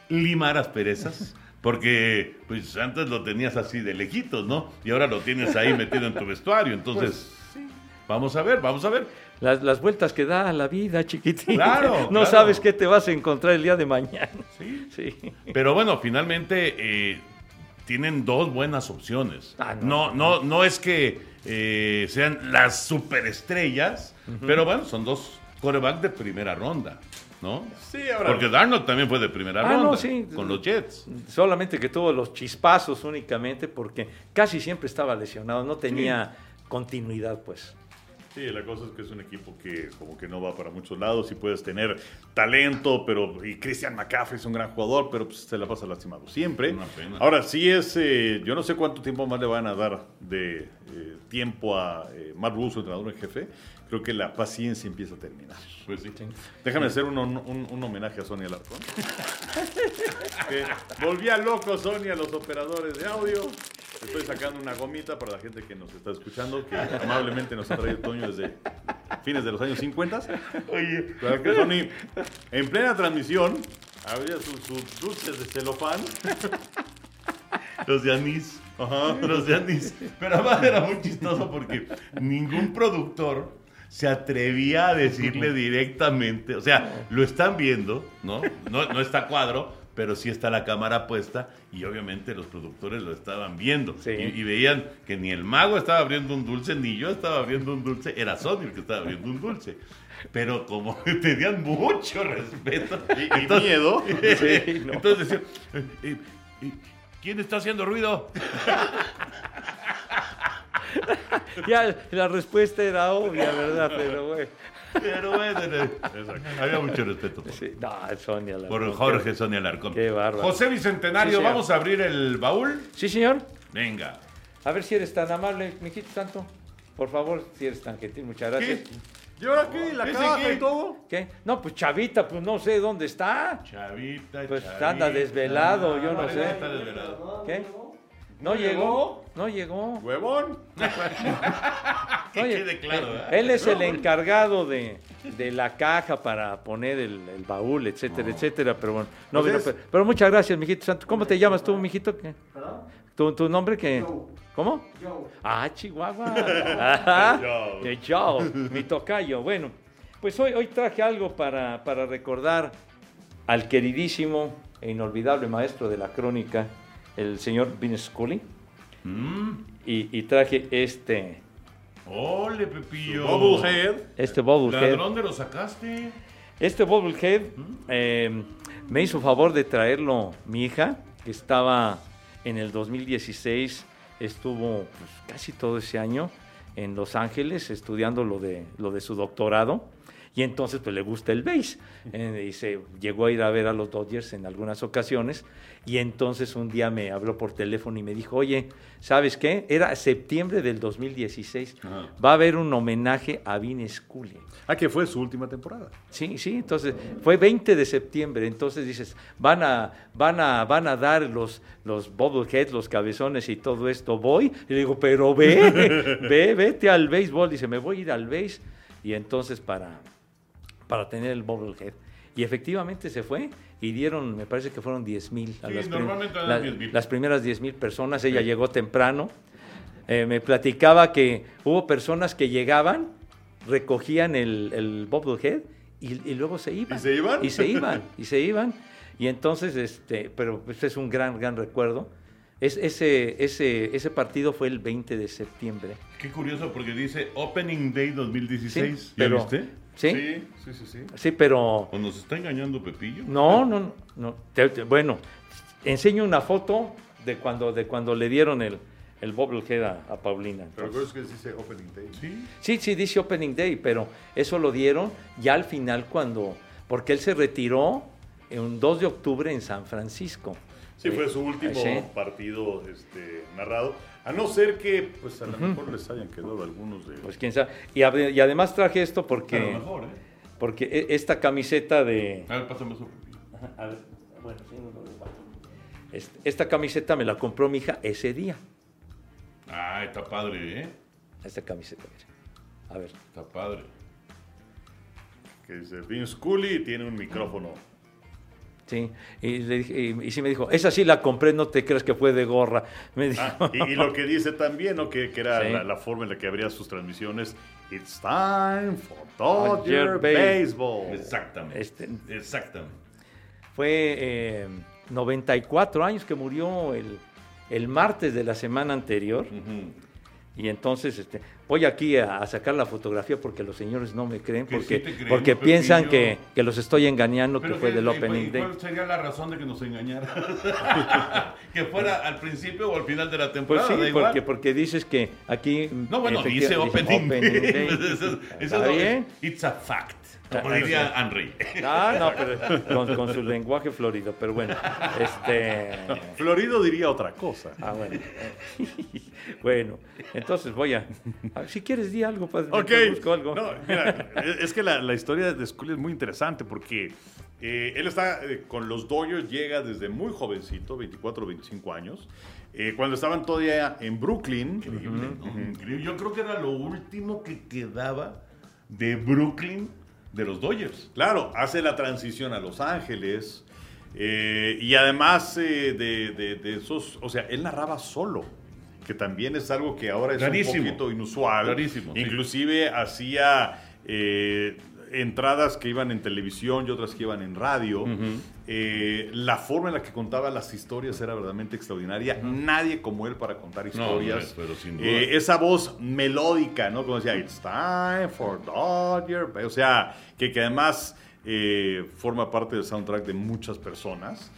limar asperezas, porque pues antes lo tenías así de lejitos, ¿no? Y ahora lo tienes ahí metido en tu vestuario, entonces... Pues, sí, Vamos a ver, vamos a ver. Las, las vueltas que da la vida, chiquitín. Claro, no claro. sabes qué te vas a encontrar el día de mañana. Sí. Sí. Pero bueno, finalmente eh, tienen dos buenas opciones. Ah, no, no. no, no, es que eh, sean las superestrellas, pero bueno, son dos coreback de primera ronda, ¿no? Sí, ahora. Porque Darnold también fue de primera Ah, no, ronda sí. con los Jets. Solamente que tuvo los chispazos únicamente porque casi siempre estaba lesionado, no tenía continuidad, pues. Sí, la cosa es que es un equipo que como que no va para muchos lados y puedes tener talento, pero y Christian McCaffrey es un gran jugador, pero pues, se la pasa lastimado siempre. Una pena. Ahora sí es, eh, yo no sé cuánto tiempo más le van a dar de eh, tiempo a eh, Matt Rule, su entrenador en jefe. Creo que la paciencia empieza a terminar. Pues sí. Déjame hacer un, un- un homenaje a Sonia Larcón. volvía loco Sonia, los operadores de audio. Estoy sacando una gomita para la gente que nos está escuchando, que amablemente nos ha traído Toño desde fines de los años 50. Oye, claro que Sony, en plena transmisión, había sus, sus dulces de celofán. Los de anís. Ajá. Los de anís. Pero además era muy chistoso porque ningún productor se atrevía a decirle directamente. O sea, lo están viendo, ¿no? No, no está cuadro, pero sí está la cámara puesta y obviamente los productores lo estaban viendo. Sí. Y, y veían que ni el mago estaba abriendo un dulce, ni yo estaba abriendo un dulce. Era Sony el que estaba abriendo un dulce. Pero como tenían mucho respeto Y, y miedo. Sí, no. entonces decía, eh, eh, eh, ¿quién está haciendo ruido? Ya la respuesta era obvia, ¿verdad? Pero bueno. Pero bueno, había mucho respeto por, Sí, no, Sonia. por. Jorge Sonia Alarcón. Qué bárbaro. José Bicentenario, Sí, vamos a abrir el baúl. Sí, señor. Venga. A ver si eres tan amable, mijito santo. Por favor, si eres tan gentil, muchas gracias. ¿Y ahora qué? ¿La ¿Ese caja qué? y todo? ¿Qué? No, pues Chavita, pues no sé dónde está. Chavita, Pues Chavita. anda desvelado, yo no sé. está desvelado. ¿Qué? No llegó, no llegó. ¿Huevón? Que Oye, quede claro. eh, ¿verdad? Él es el encargado de, de la caja para poner el, el baúl, etcétera, etcétera. Pero bueno, no Pues vino, es- pero, pero muchas gracias, mijito santo. ¿Cómo te llamas tú, mijito? ¿Qué? ¿Tu, tu nombre qué? ¿Cómo? Ah, Chihuahua. Ajá. Joe. Joe, mi tocayo. Bueno, pues hoy, hoy traje algo para, para recordar al queridísimo e inolvidable maestro de la crónica, el señor Vince Scully. Mm. Y, y traje este, Ole, Pepillo. Bubblehead. este bobblehead. ¿De dónde lo sacaste? Este bobblehead eh, me hizo favor de traerlo mi hija, que estaba en el 2016, estuvo pues, casi todo ese año en Los Ángeles estudiando lo de, lo de su doctorado. Y entonces pues le gusta el base. Eh, y se llegó a ir a ver a los Dodgers en algunas ocasiones. Y entonces un día me habló por teléfono y me dijo, oye, ¿sabes qué? Era septiembre del 2016. Ajá. Va a haber un homenaje a Vin Scully. Ah, que fue su última temporada. Sí, sí, entonces fue 20 de septiembre, entonces dices, van a, van a, van a dar los, los bobbleheads, los cabezones y todo esto, voy, y le digo, pero ve, ve, vete al béisbol, dice, me voy a ir al béis, y entonces para, para tener el bobblehead. Y efectivamente se fue y dieron, me parece que fueron 10 mil. Sí, normalmente dan 10,000. Las primeras 10 mil personas, ella llegó temprano. Eh, me platicaba que hubo personas que llegaban, recogían el, el bobblehead y, y luego se iban. ¿Y se iban? Y se iban, y se iban. Y entonces, este, pero este es un gran, gran recuerdo. Es, ese, ese, ese partido fue el 20 de septiembre. Qué curioso porque dice Opening Day 2016. Sí, ¿Ya pero- viste? ¿Sí? Sí, sí, sí. sí. Sí, pero... ¿O nos está engañando Pepillo? No, no, no. no. Te- te- bueno, enseño una foto de cuando, de cuando le dieron el, el bobblehead a, a Paulina. Pero Entonces- creo que dice Opening Day. Sí. Sí, sí, dice Opening Day, pero eso lo dieron ya al final cuando, porque él se retiró en un 2 de octubre en San Francisco. Sí, fue su último Sí. partido este, narrado. A no ser que, pues a lo mejor les hayan quedado algunos de. Pues quién sabe. Y, ade- y además traje esto A lo porque, mejor, ¿eh? porque e- esta camiseta de... A ver, pásame Pepillo. A ver, bueno, sí, no, no, no. Este- Esta camiseta me la compró mi hija ese día. Ah, está padre, ¿eh? Esta camiseta, mira. A ver. Está padre. que dice Vince Cooley y tiene un micrófono. Sí, y, le dije- y- y sí me dijo, esa sí la compré, no te creas que fue de gorra. Me dijo. Ah, y, y lo que dice también, ¿no? Que, que era Sí. la, la forma en la que abría sus transmisiones. It's time for Dodger Dodger Base- Baseball. Exactamente. Este- Exactamente. Fue eh, 94 años que murió el, el martes de la semana anterior. Y entonces este, voy aquí a, a sacar la fotografía porque los señores no me creen, Que porque, sí creemos, porque piensan que, que los estoy engañando, que fue ¿qué- del Opening Day. ¿Cuál sería la razón de que nos engañara? que fuera al principio o al final de la Pues temporada. sí, da igual. porque, porque dices que aquí... No, bueno, dice Opening, Day. Day. Eso- eso ¿Está no, bien? It's a fact. Como diría Henry. Ah, no, pero con, con su lenguaje florido, pero bueno, este... Florido diría otra cosa. Ah, bueno. bueno, entonces voy a... Si quieres, di algo, padre. Ok. te busco algo. No, mira, es es que la, la historia de Scully es muy interesante porque eh, él está eh, con los Dodgers, llega desde muy jovencito, 24 o 25 años. eh, cuando estaban todavía en Brooklyn. Increíble, ¿no? Increíble. Yo creo que era lo último que quedaba de Brooklyn de los Dodgers. Claro, hace la transición a Los Ángeles. eh, y además eh, de, de- de esos, o sea, él narraba solo, que también es algo que ahora es Rarísimo. un poquito inusual. Rarísimo, sí. Inclusive hacía eh, entradas que iban en televisión y otras que iban en radio. Eh, la forma en la que contaba las historias era verdaderamente extraordinaria. Nadie como él para contar historias. no. Eh, esa voz melódica, ¿no? Como decía, it's time for Dodger. O sea, que, que además eh, forma parte del soundtrack de muchas personas.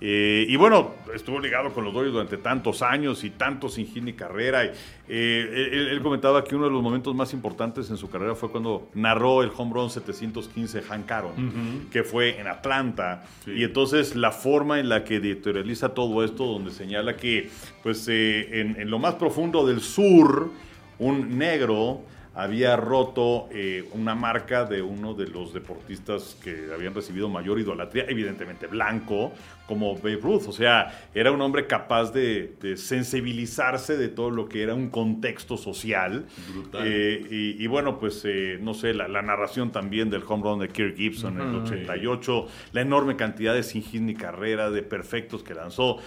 Eh, y bueno, estuvo ligado con los Dodgers durante tantos años y tanto sin hit ni carrera. Y, eh, él, él comentaba que uno de los momentos más importantes en su carrera fue cuando narró el home run 715 Hank Aaron, que fue en Atlanta. Y entonces la forma en la que editorializa todo esto, donde señala que pues eh, en, en lo más profundo del sur, un negro había roto eh, una marca de uno de los deportistas que habían recibido mayor idolatría, evidentemente blanco, como Babe Ruth. O sea, era un hombre capaz de, de sensibilizarse de todo lo que era un contexto social. Brutal. Eh, y, y bueno, pues eh, no sé, la, la narración también del home run de Kirk Gibson en el 88, la enorme cantidad de sin hit ni carrera, de perfectos que lanzó.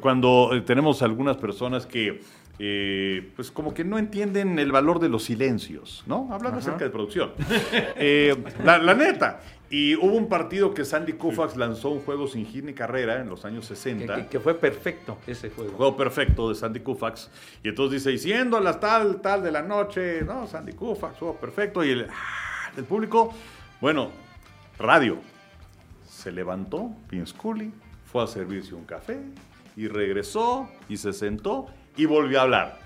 Cuando tenemos algunas personas que eh, pues como que no entienden el valor de los silencios, ¿no? Hablando acerca de producción. Eh, la, la neta. Y hubo un partido que Sandy Koufax lanzó un juego sin hit ni carrera en los años Que, 60. que- que fue perfecto ese juego. Juego perfecto de Sandy Koufax. Y entonces dice, y siendo a las tal, tal de la noche, no, Sandy Koufax, juego perfecto. Y el, ah, el público, bueno, radio. Se levantó, Pin Scully, fue a servirse un café y regresó y se sentó y volvió a hablar.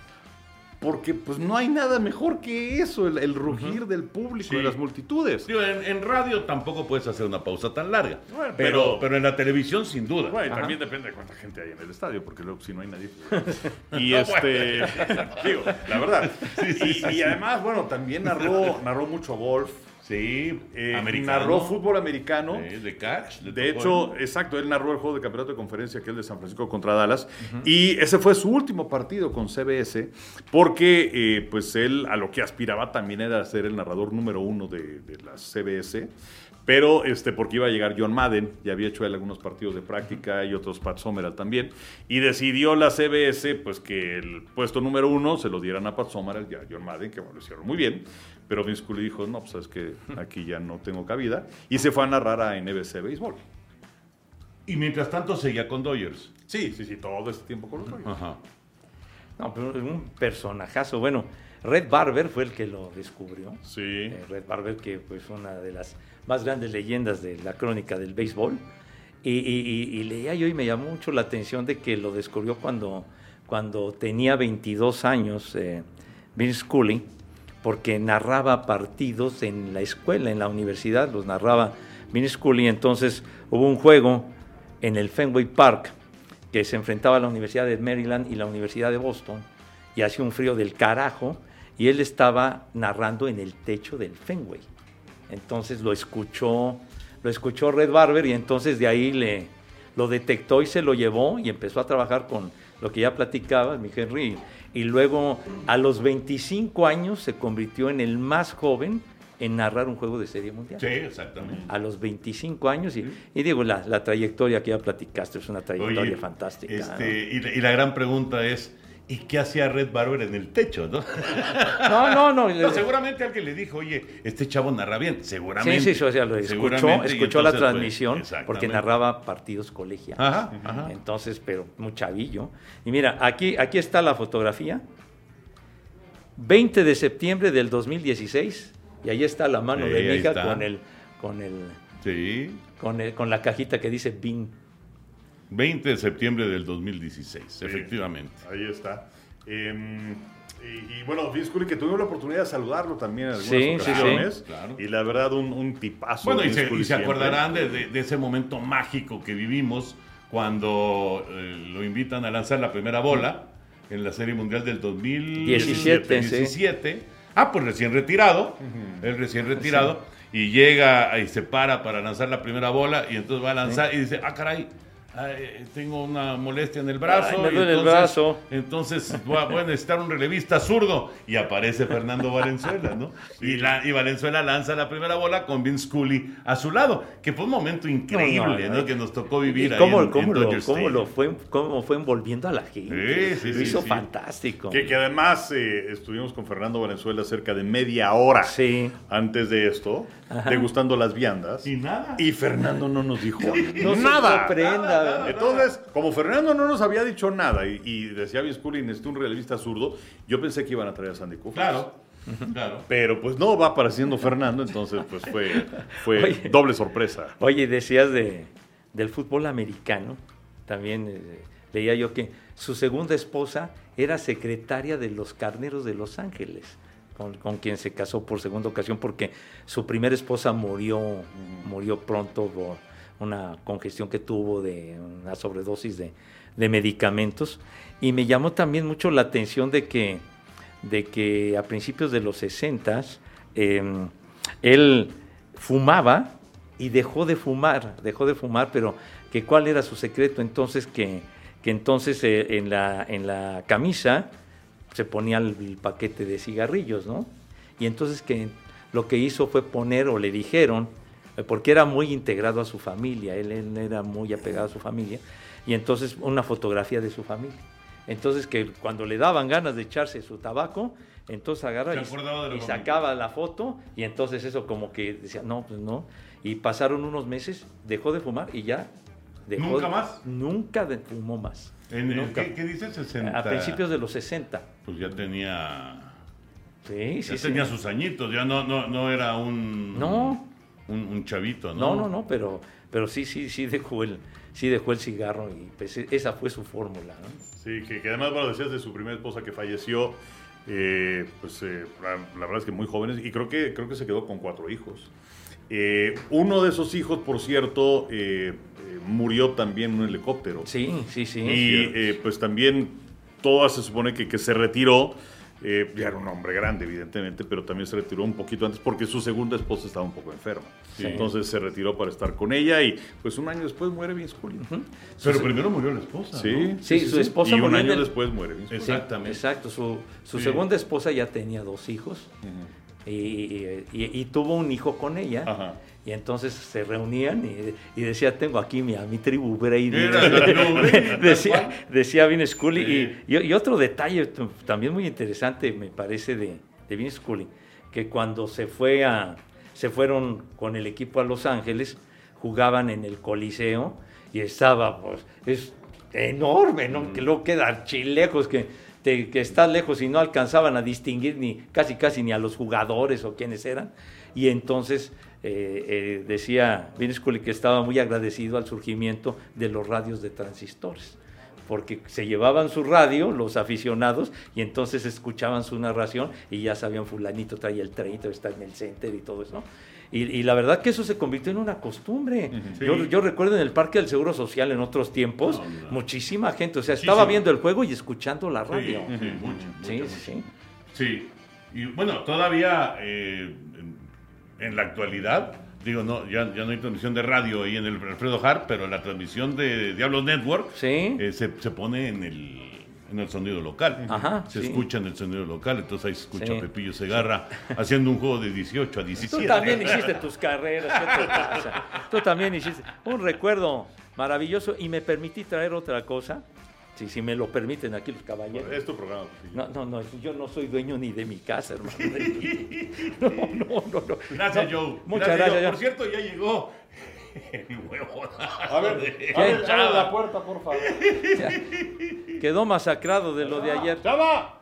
Porque pues no hay nada mejor que eso, el, el rugir del público, Sí. de las multitudes. Digo, en, en radio tampoco puedes hacer una pausa tan larga. Bueno, pero, pero- pero en la televisión, sin duda. Bueno, también depende de cuánta gente hay en el estadio, porque luego si no hay nadie. Y este, digo, la verdad. y, y además, bueno, también narró, narró mucho golf. Sí, eh, narró fútbol americano. De catch. hecho, exacto, él narró el juego de campeonato de conferencia que es de San Francisco contra Dallas. Y ese fue su último partido con CBS, porque eh, pues él a lo que aspiraba también era ser el narrador número uno de, de la CBS. Pero este, porque iba a llegar John Madden, ya había hecho él algunos partidos de práctica y otros Pat Summerall también. Y decidió la CBS pues que el puesto número uno se lo dieran a Pat Summerall y a John Madden, que bueno, lo hicieron muy bien. Pero Vince Scully dijo, no, pues es que aquí ya no tengo cabida. Y se fue a narrar a NBC Béisbol. Y mientras tanto seguía con Dodgers. Sí, sí, sí, todo este tiempo con los Dodgers. Ajá. No, pero es un personajazo. Bueno, Red Barber fue el que lo descubrió. Sí. Eh, Red Barber, que pues una de las más grandes leyendas de la crónica del béisbol. Y, y- y- y leía yo y me llamó mucho la atención de que lo descubrió cuando, cuando tenía 22 años, eh, Vince Scully, porque narraba partidos en la escuela, en la universidad, los narraba Vince Scully. Entonces hubo un juego en el Fenway Park que se enfrentaba a la Universidad de Maryland y la Universidad de Boston y hacía un frío del carajo y él estaba narrando en el techo del Fenway. Entonces lo escuchó, lo escuchó Red Barber y entonces de ahí le lo detectó y se lo llevó y empezó a trabajar con lo que ya platicaba mi Henry y luego a los 25 años se convirtió en el más joven en narrar un juego de serie mundial. Sí, exactamente. A los 25 años, y, y digo, la, la trayectoria que ya platicaste es una trayectoria Oye, fantástica. este, y, la- y la gran pregunta es, ¿y qué hacía Red Barber en el techo? No, No, no, no. No, seguramente alguien le dijo, oye, este chavo narra bien. Seguramente. Sí, sí, o sea, lo escuchó, escuchó la pues, transmisión porque narraba partidos colegiales. Ajá, ajá. Entonces, pero muy chavillo. Y mira, aquí, aquí está la fotografía. 20 de septiembre del 2016. Y ahí está la mano Sí, de mi hija con el, con el, Sí. con el, con la cajita que dice BIN. 20 de septiembre del 2016, efectivamente. Ahí está. Eh, y, y bueno, Vince que tuvimos la oportunidad de saludarlo también en algunas Sí, sí, sí. ocasiones. Claro. Y la verdad, un, un tipazo. Bueno, y se, y acordarán de, de- de ese momento mágico que vivimos cuando eh, lo invitan a lanzar la primera bola en la Serie Mundial del 2017. 17, sí. Ah, pues recién retirado, él recién retirado, y llega y se para para lanzar la primera bola y entonces va a lanzar y dice, ah, caray. Ah, eh, tengo una molestia en el brazo. Ay, me duele el entonces- brazo. Entonces voy a, voy a necesitar un relevista zurdo. Y aparece Fernando Valenzuela, ¿no? Y, la, y Valenzuela lanza la primera bola con Vince Scully a su lado. Que fue un momento increíble, ¿no? no. Que nos tocó ¿Y vivir ahí cómo, en- cómo en lo, cómo lo fue, cómo fue envolviendo a la gente? Sí, sí, lo sí, hizo sí. fantástico. Que, que además eh, estuvimos con Fernando Valenzuela cerca de media hora Sí. antes de esto, degustando las viandas. Y nada. Y Fernando no nos dijo No se nada. sorprenda. Entonces, como Fernando no nos había dicho nada y, y decía Scully, necesito un relevista zurdo, yo pensé que iban a traer a Sandy Koufax. Claro, claro. Pero pues no va apareciendo Fernando, entonces pues fue, fue Oye. doble sorpresa. Oye, decías de, del fútbol americano. También eh, leía yo que su segunda esposa era secretaria de los Carneros de Los Ángeles, con, quien se casó por segunda ocasión, porque su primera esposa murió, murió pronto por una congestión que tuvo de una sobredosis de, medicamentos. Y me llamó también mucho la atención de que, de que a principios de los 60 él fumaba y dejó de fumar, dejó de fumar, pero que cuál era su secreto entonces que, que entonces eh, en, la, en la camisa se ponía el, el paquete de cigarrillos, ¿no? Y entonces que lo que hizo fue poner, o le dijeron, eh, porque era muy integrado a su familia, él, él era muy apegado a su familia, y entonces una fotografía de su familia. Entonces que cuando le daban ganas de echarse su tabaco, entonces agarra y, y sacaba la foto y entonces eso como que decía, no, pues no. Y pasaron unos meses, dejó de fumar y ya dejó ¿Nunca de- más? Nunca de- fumó más. En-. ¿qué, qué dice? 60. A principios de los 60. Pues ya tenía... Sí, sí, Ya sí. tenía sus añitos, ya no, no, no era un... No. Un, un chavito, ¿no? No, no, no, pero, pero sí, sí, sí dejó el, sí dejó el cigarro y pues e- esa fue su fórmula. ¿no? Sí, que, que además, bueno, decías de su primera esposa que falleció, eh, pues eh, la, verdad es que muy jóvenes, y creo que, creo que se quedó con cuatro hijos. Eh, uno de esos hijos, por cierto, murió también en un helicóptero. Sí, sí, sí. y eh, pues también toda se supone que, que se retiró. eh, ya era un hombre grande, evidentemente, pero también se retiró un poquito antes porque su segunda esposa estaba un poco enferma. Entonces se retiró para estar con ella y pues un año después muere Vince Scully. Pero primero murió la esposa, Sí, ¿no? Sí, su esposa Y un año el- después muere Vince. Sí, Exactamente. exacto. Su, su Sí. segunda esposa ya tenía dos hijos y, y- y tuvo un hijo con ella. Ajá. Y entonces se reunían y, y decía, tengo aquí mi, a mi tribu Brady. Decía, decía Vince Scully. Sí. Y, otro detalle también muy interesante, me parece, de, de Vince Scully, que cuando se, fue a, se fueron con el equipo a Los Ángeles, jugaban en el Coliseo y estaba, pues, es enorme, ¿no? Que luego queda archilejos, que, te- que estás lejos y no alcanzaban a distinguir ni casi casi ni a los jugadores o quiénes eran. Y entonces eh, eh, decía Vince Scully que estaba muy agradecido al surgimiento de los radios de transistores porque se llevaban su radio, los aficionados, y entonces escuchaban su narración y ya sabían fulanito trae el treito, está en el center y todo eso. ¿no? Y, y la verdad que eso se convirtió en una costumbre. Sí. yo, yo recuerdo en el Parque del Seguro Social en otros tiempos, No, no. muchísima gente, o sea, Muchísimo. estaba viendo el juego y escuchando la Sí, radio. sí, mucho, Sí, mucho, sí, mucho. sí. Sí, y bueno, todavía eh, en, la actualidad, digo, no, ya, ya no hay transmisión de radio ahí en el Alfredo Hart, pero la transmisión de Diablo Network Sí. eh, se, se pone en el, en el sonido local. Ajá, Se sí. escucha en el sonido local, entonces ahí se escucha Sí. a Pepillo Segarra haciendo un juego de 18 a Tú 17. también hiciste tus carreras, ¿qué te pasa? Tú también hiciste un recuerdo maravilloso y me permití traer otra cosa, si, si me lo permiten aquí los caballeros. Es tu programa. Pepillo. No, no, no, yo no soy dueño ni de mi casa, hermano. No, no, no. no. Gracias, No, Joe. Muchas gracias. Por cierto, ya llegó el huevo. A ver, la puerta, por favor. Quedó masacrado de lo de ayer. ¡Chava!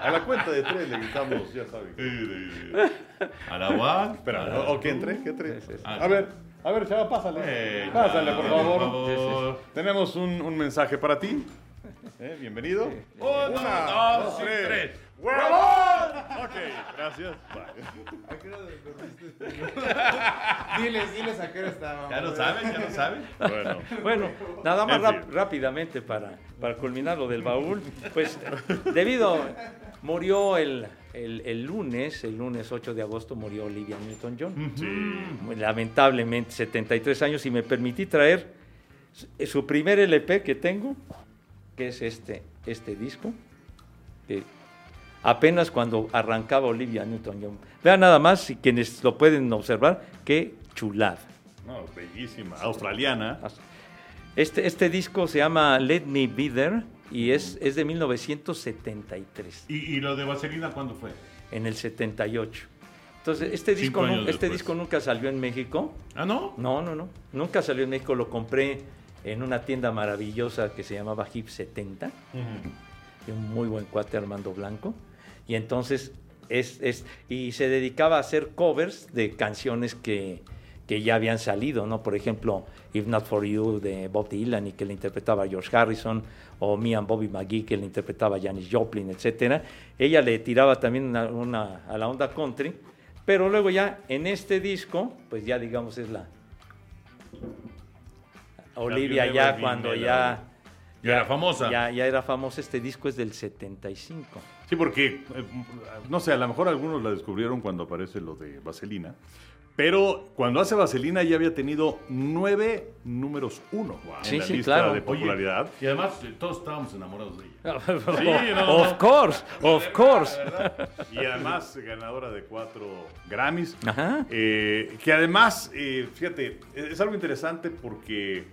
A la cuenta de tres le gritamos, ya saben. A la UAC. Espera, o, o que entre, que entre. Sí. A ver, a ver, Chava, pásale. Eh, pásale, por favor. por favor. Tenemos un, un mensaje para ti. Eh, bienvenido. Uno, Una, dos, dos, y tres. tres. ¡Huevón! Ok, gracias. Diles, diles a qué hora estábamos. Ya lo saben, ya lo saben. Bueno, Bueno, nada más rap- rápidamente para, para culminar lo del baúl. Pues debido, murió el, el, el lunes, el lunes 8 de agosto murió Olivia Newton-John. sí. Lamentablemente, 73 años y me permití traer su- su primer LP que tengo, que es este, este disco, que apenas cuando arrancaba Olivia Newton-John. Vean nada más, y quienes lo pueden observar, qué chulada. No, bellísima. Australiana. Este, este disco se llama Let Me Be There y es, es de 1973, ¿Y, y lo de Vaselina cuándo fue? en el 78. Entonces, este, Cinco disco, este después. disco nunca salió en México. ¿Ah, no? No, no, no. Nunca salió en México. Lo compré en una tienda maravillosa que se llamaba Hip 70. De un muy buen cuate Armando Blanco. Y entonces, es, es, y se dedicaba a hacer covers de canciones que, que ya habían salido, ¿no? Por ejemplo, If Not For You de Bob Dylan y que le interpretaba George Harrison, o Me and Bobby McGee que le interpretaba Janis Joplin, etcétera. Ella le tiraba también una- una- a la onda country, pero luego ya en este disco, pues ya digamos es la Olivia ya cuando ya Ya era famosa. ya, ya era famosa. Este disco es del 75. Sí, porque, eh, no sé, a lo mejor algunos la descubrieron cuando aparece lo de Vaselina. Pero cuando hace Vaselina ya había tenido nueve números uno en Sí, la sí, lista claro. de Oye, popularidad. Y además eh, todos estábamos enamorados de ella. Sí, no, of course, of course. Y además ganadora de cuatro Grammys. Ajá. Eh, que además, eh, fíjate, es algo interesante porque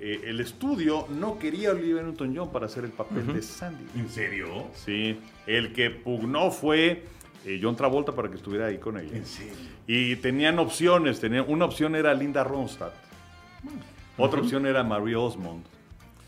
eh, el estudio no quería a Olivia Newton-John para hacer el papel de Sandy. ¿En serio? Sí, el que pugnó fue eh, John Travolta para que estuviera ahí con ella. ¿En serio? Y tenían opciones. Tenían, una opción era Linda Ronstadt. Otra opción era Marie Osmond.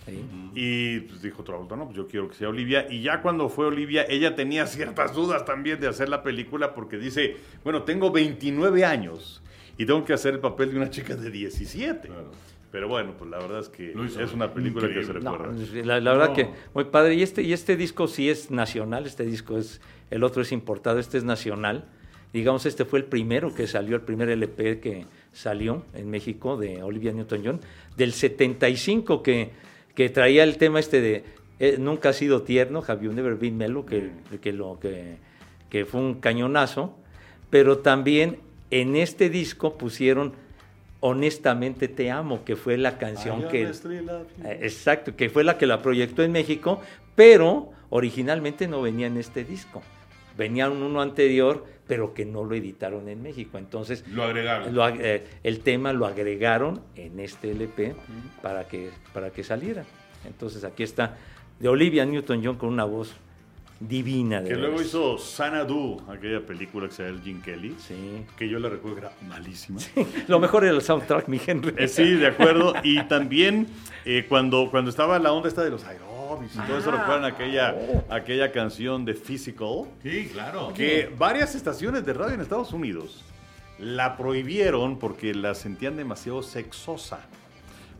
Sí. Y pues, dijo Travolta, no, pues yo quiero que sea Olivia. Y ya cuando fue Olivia, ella tenía ciertas dudas también de hacer la película porque dice, bueno, tengo 29 años y tengo que hacer el papel de una chica de 17. Claro. Pero bueno, pues la verdad es que es una película que se. No, recuerda. la, la verdad No. que muy padre. Y este, y este disco sí es nacional, este disco es, el otro es importado, este es nacional. Digamos, este fue el primero que salió, el primer LP que salió en México de Olivia Newton-John, del 75 que, que traía el tema este de eh, Nunca ha sido tierno, Have You Never Been Mellow, que, que, lo, que, que fue un cañonazo, pero también en este disco pusieron Honestamente Te Amo, que fue la canción que... Eh, Exacto, que fue la que la proyectó en México, pero originalmente no venía en este disco. Venía un uno anterior, pero que no lo editaron en México. Entonces, Lo agregaron. lo eh, el tema lo agregaron en este LP para que, para que saliera. Entonces, aquí está de Olivia Newton-John con una voz divina. De Que luego hizo Sanadu, aquella película que se llama El Jim Kelly, Sí. que yo la recuerdo que era malísima. Lo mejor era el soundtrack, mi Henry. Eh, sí, de acuerdo. Y también eh, cuando, cuando estaba la onda esta de los aerobics y todo eso, recuerdan aquella, aquella canción de Physical, Sí, claro. que varias estaciones de radio en Estados Unidos la prohibieron porque la sentían demasiado sexosa.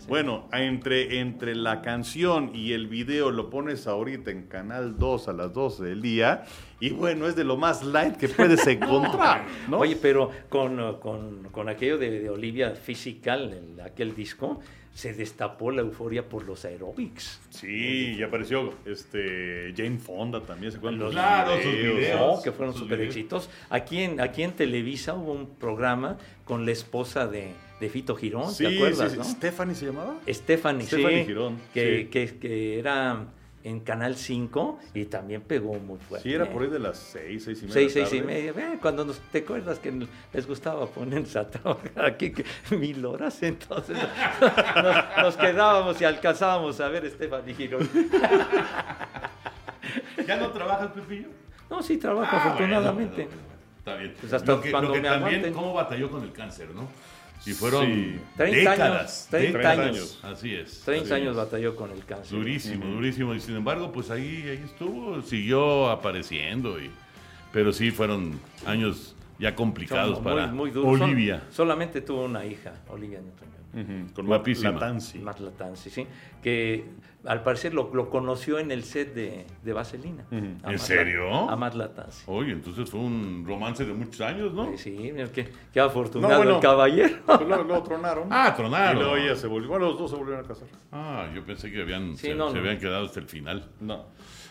Bueno, entre, entre la canción y el video lo pones ahorita en Canal 2 a las 12 del día y bueno, es de lo más light que puedes encontrar, ¿no? Oye, pero con, con, con aquello de, de Olivia Physical, el- aquel disco, se destapó la euforia por los aerobics. Sí, y apareció este Jane Fonda también, ¿se acuerdan? Los- Claro, sus videos. No, que fueron súper videos. éxitos. Aquí en, aquí en Televisa hubo un programa con la esposa de, de Fito Girón, Sí, ¿te acuerdas? sí, sí. no? ¿Stephanie se llamaba? Stephanie, Stephanie sí, Girón, que, sí. que, que era en Canal 5 y también pegó muy fuerte. Sí, era por ahí de las seis, seis y media. Seis, de la seis y tarde. media. Eh, cuando nos, te acuerdas que les gustaba ponerse a trabajar aquí que mil horas, entonces nos, nos quedábamos y alcanzábamos a ver Stephanie Girón. ¿Ya no trabajas, Pepillo? No, sí, trabajo Ah, afortunadamente. bueno, bueno, bueno, Está bien. Pues hasta lo que, cuando lo que me también, aguanten. cómo batalló con el cáncer, ¿no? Si fueron Sí. 30 años, décadas. 30 décadas. años. Así es. 30 así años es. batalló con el cáncer. Durísimo, durísimo. Y sin embargo, pues ahí, ahí estuvo, siguió apareciendo. Y, pero sí, fueron años ya complicados para muy, muy duros. Son- Olivia. solamente tuvo una hija, Olivia Newton-John. Ujú, Con Guapísima. Latanzi. Matt Latanzi, sí, que al parecer lo, lo conoció en el set de, de Vaselina. Ujú. A ¿En Matt serio? A Matt Latanzi. Oye, entonces fue un romance de muchos años, ¿no? Sí, sí, qué, qué afortunado No, bueno. el caballero. Pues luego, luego tronaron. Ah, Y tronaron. luego ella se volvió. Bueno, los dos se volvieron a casar. Ah, yo pensé que habían, Sí, se, no, se no. habían quedado hasta el final. No.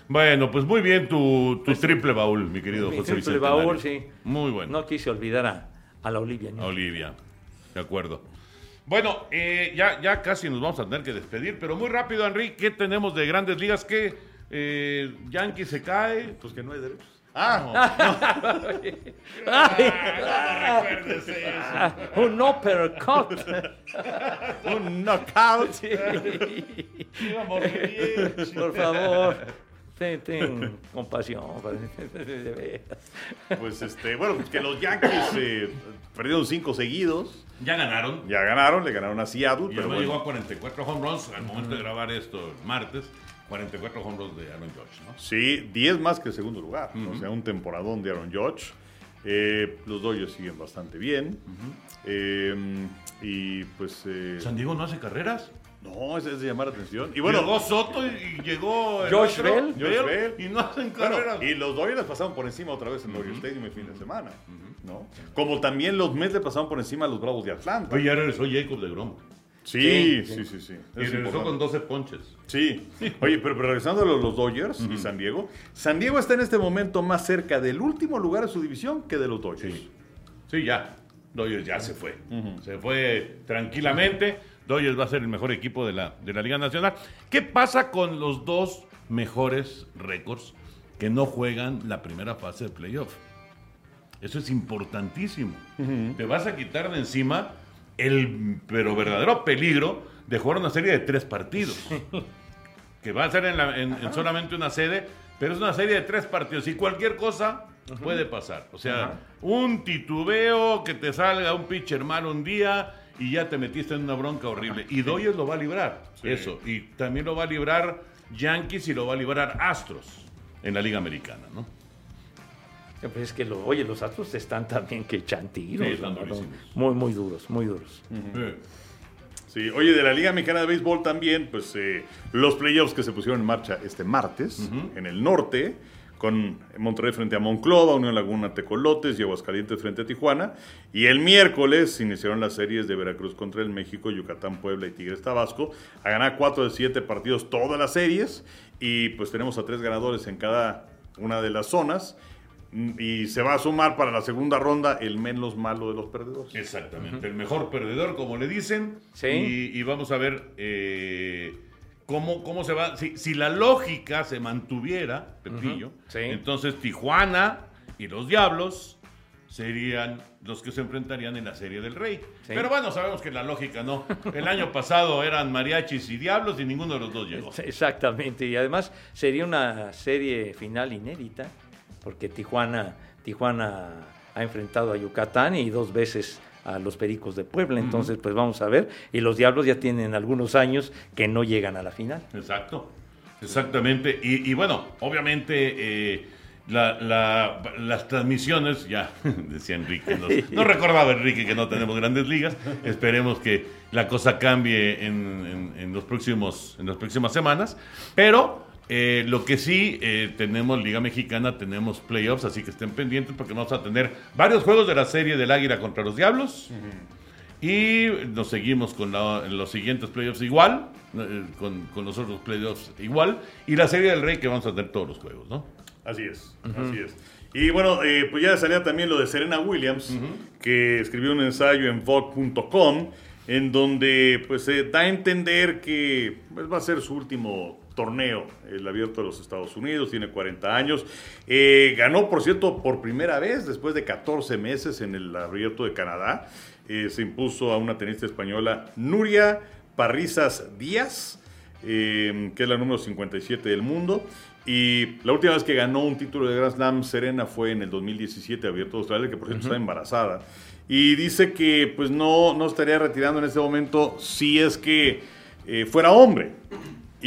Bueno, pues muy bien tu, tu triple baúl, mi querido Mi José triple baúl, sí. Muy bueno. No quise olvidar a, a la Olivia. ¿no? A Olivia. De acuerdo. Bueno, eh, ya, ya casi nos vamos a tener que despedir, pero muy rápido, Henry, ¿qué tenemos de grandes ligas? ¿Qué eh, Yankee se cae? Pues que no hay derechos. Ah, Ah, recuerdes eso. ah, un uppercut. un knockout. Bien. Por favor, ten, ten compasión. de veras. Pues este, bueno, pues que los Yankees eh, perdieron cinco seguidos. Ya ganaron. Ya ganaron, le ganaron a Seattle. Y pero bueno. llegó a 44 home runs al momento de grabar esto el martes. 44 home runs de Aaron Judge, ¿no? Sí, 10 más que el segundo lugar. O sea, un temporadón de Aaron Judge. Eh, los Dodgers siguen bastante bien. Eh, y pues. eh, ¿San Diego no hace carreras? No, es, es de llamar la atención. Y Bueno, llegó Soto y, llegó el Josh otro, Bell. Josh Bell. y no hacen bueno, y los Dodgers pasaron por encima otra vez en Dodger Stadium el fin de semana. ¿no? Como también los Mets le pasaron por encima a los Bravos de Atlanta. Oye, ya regresó Jacob de Grom. Sí, sí, sí, sí. Y Es regresó importante. con 12 ponches. Sí. Oye, pero, pero regresando a los, Dodgers y San Diego, San Diego está en este momento más cerca del último lugar de su división que de los Dodgers. Sí. Sí, ya. Dodgers ya se fue. Se fue tranquilamente. Dodgers va a ser el mejor equipo de la, de la Liga Nacional. ¿Qué pasa con los dos mejores récords que no juegan la primera fase de playoff? Eso es importantísimo. Te vas a quitar de encima el pero verdadero peligro de jugar una serie de tres partidos. que va a ser en, la- en- en solamente una sede, pero es una serie de tres partidos y cualquier cosa puede pasar. O sea, un titubeo, que te salga un pitcher malo un día y ya te metiste en una bronca horrible. Y Dodgers lo va a librar, eso. Y también lo va a librar Yankees y lo va a librar Astros en la Liga Americana, ¿no? Pues es que, lo, oye, los Astros están también que echan tiros. Sí, están ¿no? durísimos. Muy, muy duros, muy duros. Sí, oye, de la Liga Mexicana de Béisbol también, pues eh, los playoffs que se pusieron en marcha este martes en el norte, con Monterrey frente a Monclova, Unión Laguna Tecolotes y Aguascalientes frente a Tijuana. Y el miércoles iniciaron las series de Veracruz contra el México, Yucatán, Puebla y Tigres Tabasco. A ganar cuatro de siete partidos todas las series. Y pues tenemos a tres ganadores en cada una de las zonas. Mm, Y se va a sumar para la segunda ronda el menos malo de los perdedores. Exactamente, el mejor perdedor, como le dicen. Sí. Y, y vamos a ver eh, cómo, cómo se va. Si, si la lógica se mantuviera, Pepillo, Sí. entonces Tijuana y los Diablos serían los que se enfrentarían en la Serie del Rey. Sí. Pero bueno, sabemos que la lógica no. El año pasado eran mariachis y diablos y ninguno de los dos llegó. Exactamente, y además sería una serie final inédita, porque Tijuana, Tijuana ha enfrentado a Yucatán y dos veces a los Pericos de Puebla, entonces pues vamos a ver, y los Diablos ya tienen algunos años que no llegan a la final. Exacto, exactamente. Y, y bueno, obviamente eh, la- la- las transmisiones, ya decía Enrique, nos- no recordaba Enrique que no tenemos grandes ligas, esperemos que la cosa cambie en, en- en los próximos, en las próximas semanas, pero... eh, lo que sí, eh, tenemos Liga Mexicana, tenemos playoffs, así que estén pendientes porque vamos a tener varios juegos de la serie del Águila contra los Diablos. Y nos seguimos con la- los siguientes playoffs igual, eh, con, con los otros playoffs igual, y la serie del Rey que vamos a tener todos los juegos, ¿no? Así es, así es. Y bueno, pues ya salía también lo de Serena Williams, que escribió un ensayo en Vogue.com, en donde pues da a entender que pues, va a ser su último torneo, el abierto de los Estados Unidos, tiene 40 años. Eh, ganó, por cierto, por primera vez después de 14 meses en el abierto de Canadá. Eh, se impuso a una tenista española, Nuria Parrizas Díaz, eh, que es la número 57 del mundo. Y la última vez que ganó un título de Grand Slam Serena fue en el 2017, abierto de Australia, que por cierto está embarazada. Y dice que pues no, no estaría retirando en este momento si es que eh, fuera hombre.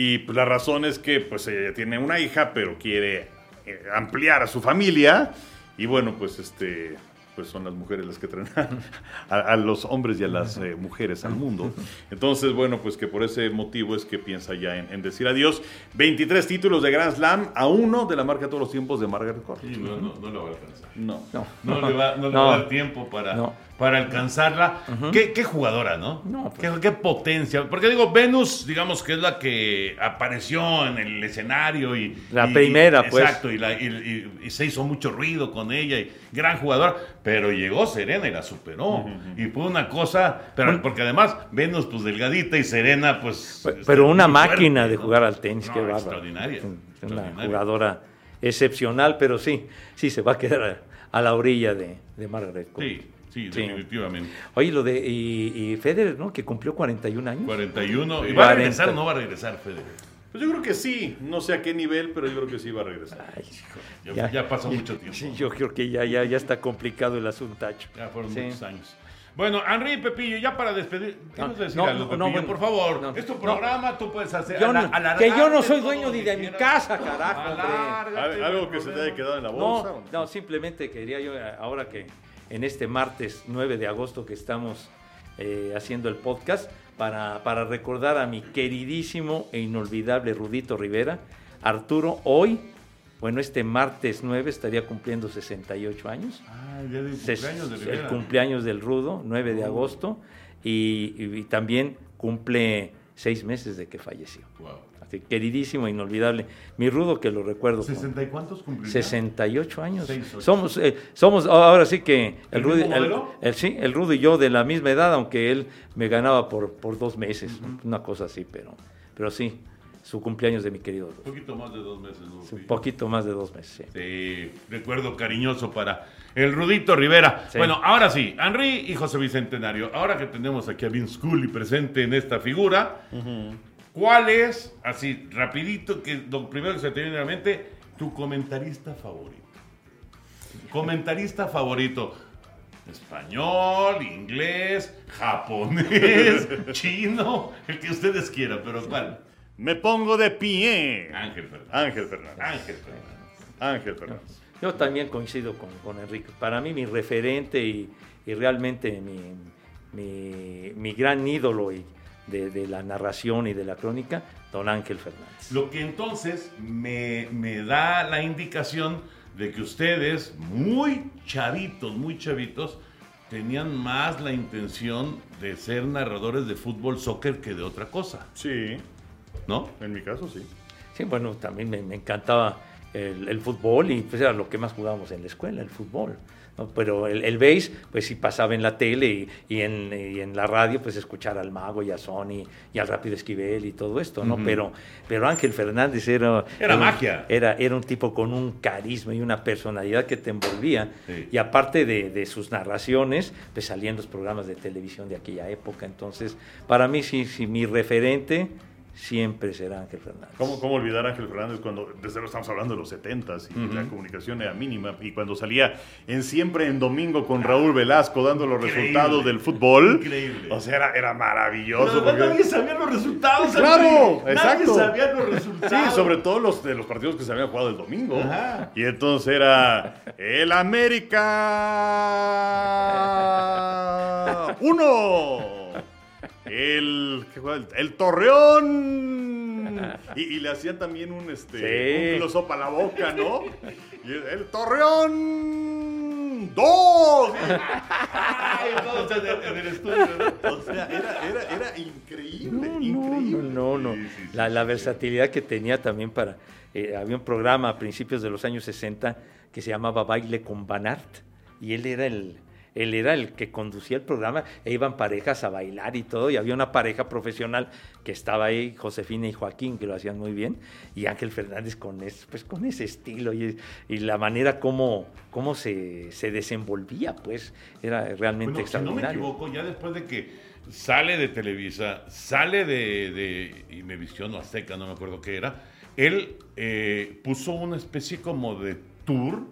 Y pues la razón es que pues ella tiene una hija, pero quiere eh, ampliar a su familia. Y bueno, pues este pues son las mujeres las que traen a, a los hombres y a las eh, mujeres al mundo. Entonces, bueno, pues que por ese motivo es que piensa ya en, en decir adiós. 23 títulos de Grand Slam a uno de la marca de todos los tiempos de Margaret Court. Sí, no, no, no lo va a alcanzar. No. No, No le va, no le No. va a dar tiempo para, No. Para alcanzarla. ¿Qué, qué jugadora, ¿no? No, pues. ¿Qué, qué potencia. Porque digo, Venus, digamos que es la que apareció en el escenario y. La y- primera, pues. Exacto, y, la- y- y- y se hizo mucho ruido con ella, y gran jugadora. Pero llegó Serena y la superó. Y fue una cosa. Pero, porque además, Venus, pues delgadita y Serena, pues. Pero una muy máquina fuerte, de ¿no? jugar al tenis, No, qué bárbaro. Extraordinaria. Una extraordinaria. jugadora excepcional, pero sí, sí se va a quedar a, a la orilla de, de Margaret. Sí, sí, Sí. definitivamente. Oye, lo de y, y Federer, ¿no? Que cumplió 41 años. 41. ¿Y va a 40. regresar o no va a regresar, Federer? Pues yo creo que sí. No sé a qué nivel, pero yo creo que sí va a regresar. Ay, hijo, Ya, ya pasó mucho tiempo. Sí, yo creo que ya, ya, ya está complicado el asuntacho. Ya fueron Sí. muchos años. Bueno, Henry Pepillo, ya para despedir, ¿qué No, nos decir no, algo, no, Pepillo? no, bueno, por favor, no, es tu no. programa, tú puedes hacer. Yo ala- que yo no soy dueño ni de mi casa, carajo, hombre. Alárgate, ¿Al- ¿Algo que se te haya quedado en la bolsa? No, no, simplemente quería yo, eh, ahora que en este martes 9 de agosto que estamos eh, haciendo el podcast, para, para recordar a mi queridísimo e inolvidable Rudito Rivera, Arturo, hoy, bueno, este martes 9 estaría cumpliendo 68 años. Ah, el día del cumpleaños de el cumpleaños del Rudo, 9 de agosto, y, y- y también cumple seis meses de que falleció. Wow. Así, queridísimo inolvidable. Mi Rudo que lo recuerdo. con- ¿60 y cuántos cumplió? 68 años. Seis, ocho. Somos, eh, somos ahora sí que el ¿El Rudy, mismo el, sí, el Rudy y yo de la misma edad, aunque él me ganaba por, por dos meses, una cosa así, pero, pero sí, su cumpleaños de mi querido Un poquito más de dos meses, ¿no? Un poquito más de dos meses. sí. Sí, recuerdo cariñoso para el Rudito Rivera. Sí. Bueno, ahora sí, Henry y José Bicentenario, ahora que tenemos aquí a Vince Cooley presente en esta figura, ¿cuál es, así rapidito, que lo primero que se te viene a la mente, tu comentarista favorito? Comentarista favorito. Español, inglés, japonés, chino, el que ustedes quieran, pero ¿cuál? Me pongo de pie. Ángel Fernández. Ángel Fernández. Ángel Fernández. Ángel Fernández. Yo también coincido con, con Enrique. Para mí mi referente y, y realmente mi, mi- mi gran ídolo y de, de la narración y de la crónica, don Ángel Fernández. Lo que entonces me, me da la indicación de que ustedes, muy chavitos, muy chavitos, tenían más la intención de ser narradores de fútbol, soccer que de otra cosa, Sí, ¿no? en mi caso sí. Sí, bueno, también me, me encantaba el, el fútbol y pues era lo que más jugábamos en la escuela, el fútbol. ¿no? Pero el, el base, pues sí pasaba en la tele y, y en, y en la radio, pues escuchar al Mago y a Sony y al Rápido Esquivel y todo esto, ¿no? Pero, pero Ángel Fernández era... Era un- magia. Era, era un tipo con un carisma y una personalidad que te envolvía. Sí. Y aparte de, de sus narraciones, pues salían los programas de televisión de aquella época. Entonces, para mí sí, sí mi referente siempre será Ángel Fernández. ¿Cómo, ¿Cómo olvidar a Ángel Fernández cuando, desde luego estamos hablando de los 70s y la comunicación era mínima y cuando salía en Siempre en Domingo con Raúl Velasco dando los Increíble. resultados del fútbol? Increíble. O sea, era, era maravilloso. Pero porque- nadie sabía los resultados. Claro, Henry. exacto. Nadie sabía los resultados. Sí, sobre todo los de los partidos que se habían jugado el domingo. Ajá. Y entonces era el América 1. El, ¿qué juega? el, el Torreón. Y, y le hacían también un, este, Sí. un close-up a la boca, ¿no? Y el, el Torreón 2. Ay, todos en el, en el estudio. ¿no? O sea, era, era, era increíble, No, increíble. no, no. Sí, sí, sí. La, la versatilidad que tenía también para... eh, había un programa a principios de los años 60 que se llamaba Baile con Banart y él era el... Él era el que conducía el programa, e iban parejas a bailar y todo, y había una pareja profesional que estaba ahí, Josefina y Joaquín, que lo hacían muy bien, y Ángel Fernández con, es- pues, con ese estilo y, y la manera como, como se, se desenvolvía, pues, era realmente Bueno, si no me extraordinario. equivoco, ya después de que sale de Televisa, sale de, de y me vistió no Azteca, no me acuerdo qué era, él eh, puso una especie como de tour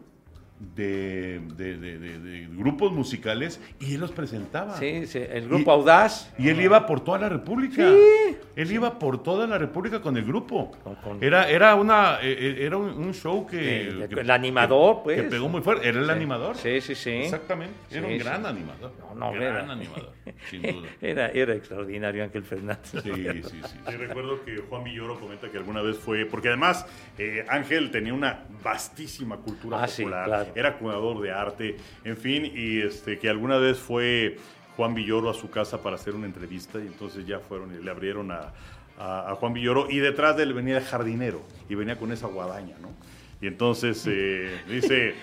de, de- de- de- de grupos musicales y él los presentaba. Sí, sí, el grupo Audaz. Y él iba por toda la República. Sí. Él iba por toda la República con el grupo. Con- con- Era, era, una, eh, eh, era un, un show que, De- que- el animador, que- pues. Que pegó muy fuerte. Era el Sí. animador. Sí, sí, sí. Exactamente. Era Sí, un sí. gran animador. No, no, gran era- animador, sin duda. Era, era extraordinario Ángel Fernández. Sí, sí, sí. Sí, recuerdo que Juan Villoro comenta que alguna vez fue, porque además eh, Ángel tenía una vastísima cultura Ah, sí, popular, claro. Era curador de arte, en fin, y este que alguna vez fue Juan Villoro a su casa para hacer una entrevista y entonces ya fueron y le abrieron a, a- a Juan Villoro y detrás de él venía el jardinero y venía con esa guadaña, ¿no? Y entonces eh, dice,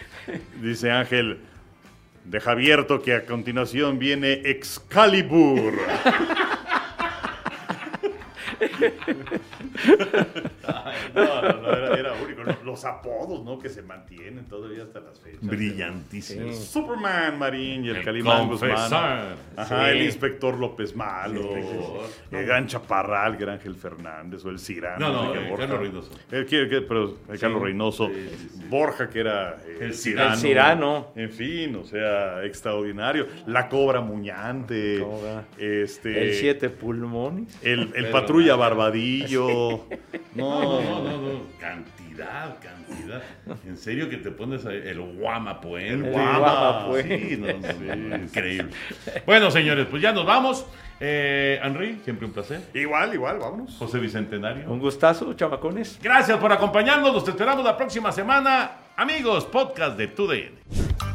dice Ángel, deja abierto que a continuación viene Excalibur. No, no, no, era, era único. Los, apodos, ¿no? Que se mantienen todavía hasta las fechas. Brillantísimo. El Superman Marín y el, El Calimán Guzmán. Ajá, Sí. el inspector López Malo. Sí, sí, sí. El gran Chaparral, que era Ángel Fernández. O el Cirano. No, no, Borja. Carlos Reynoso. El, pero, el Carlos Reynoso. Borja, que era eh, El el Cirano. El. En fin, o sea, extraordinario. La Cobra Muñante. Cobra. Este, El siete pulmones. El, el Patrulla Barbadillo. No, no, no, no. Cantidad, cantidad. En serio que te pones ahí, el guama pues. El Guama, Guama. pues. Sí, no, no, increíble. Bueno, señores, pues ya nos vamos. Eh, Henry, siempre un placer. Igual, igual, vámonos. José Bicentenario. Un gustazo, chamacones. Gracias por acompañarnos. Nos esperamos la próxima semana. Amigos, podcast de TUDN.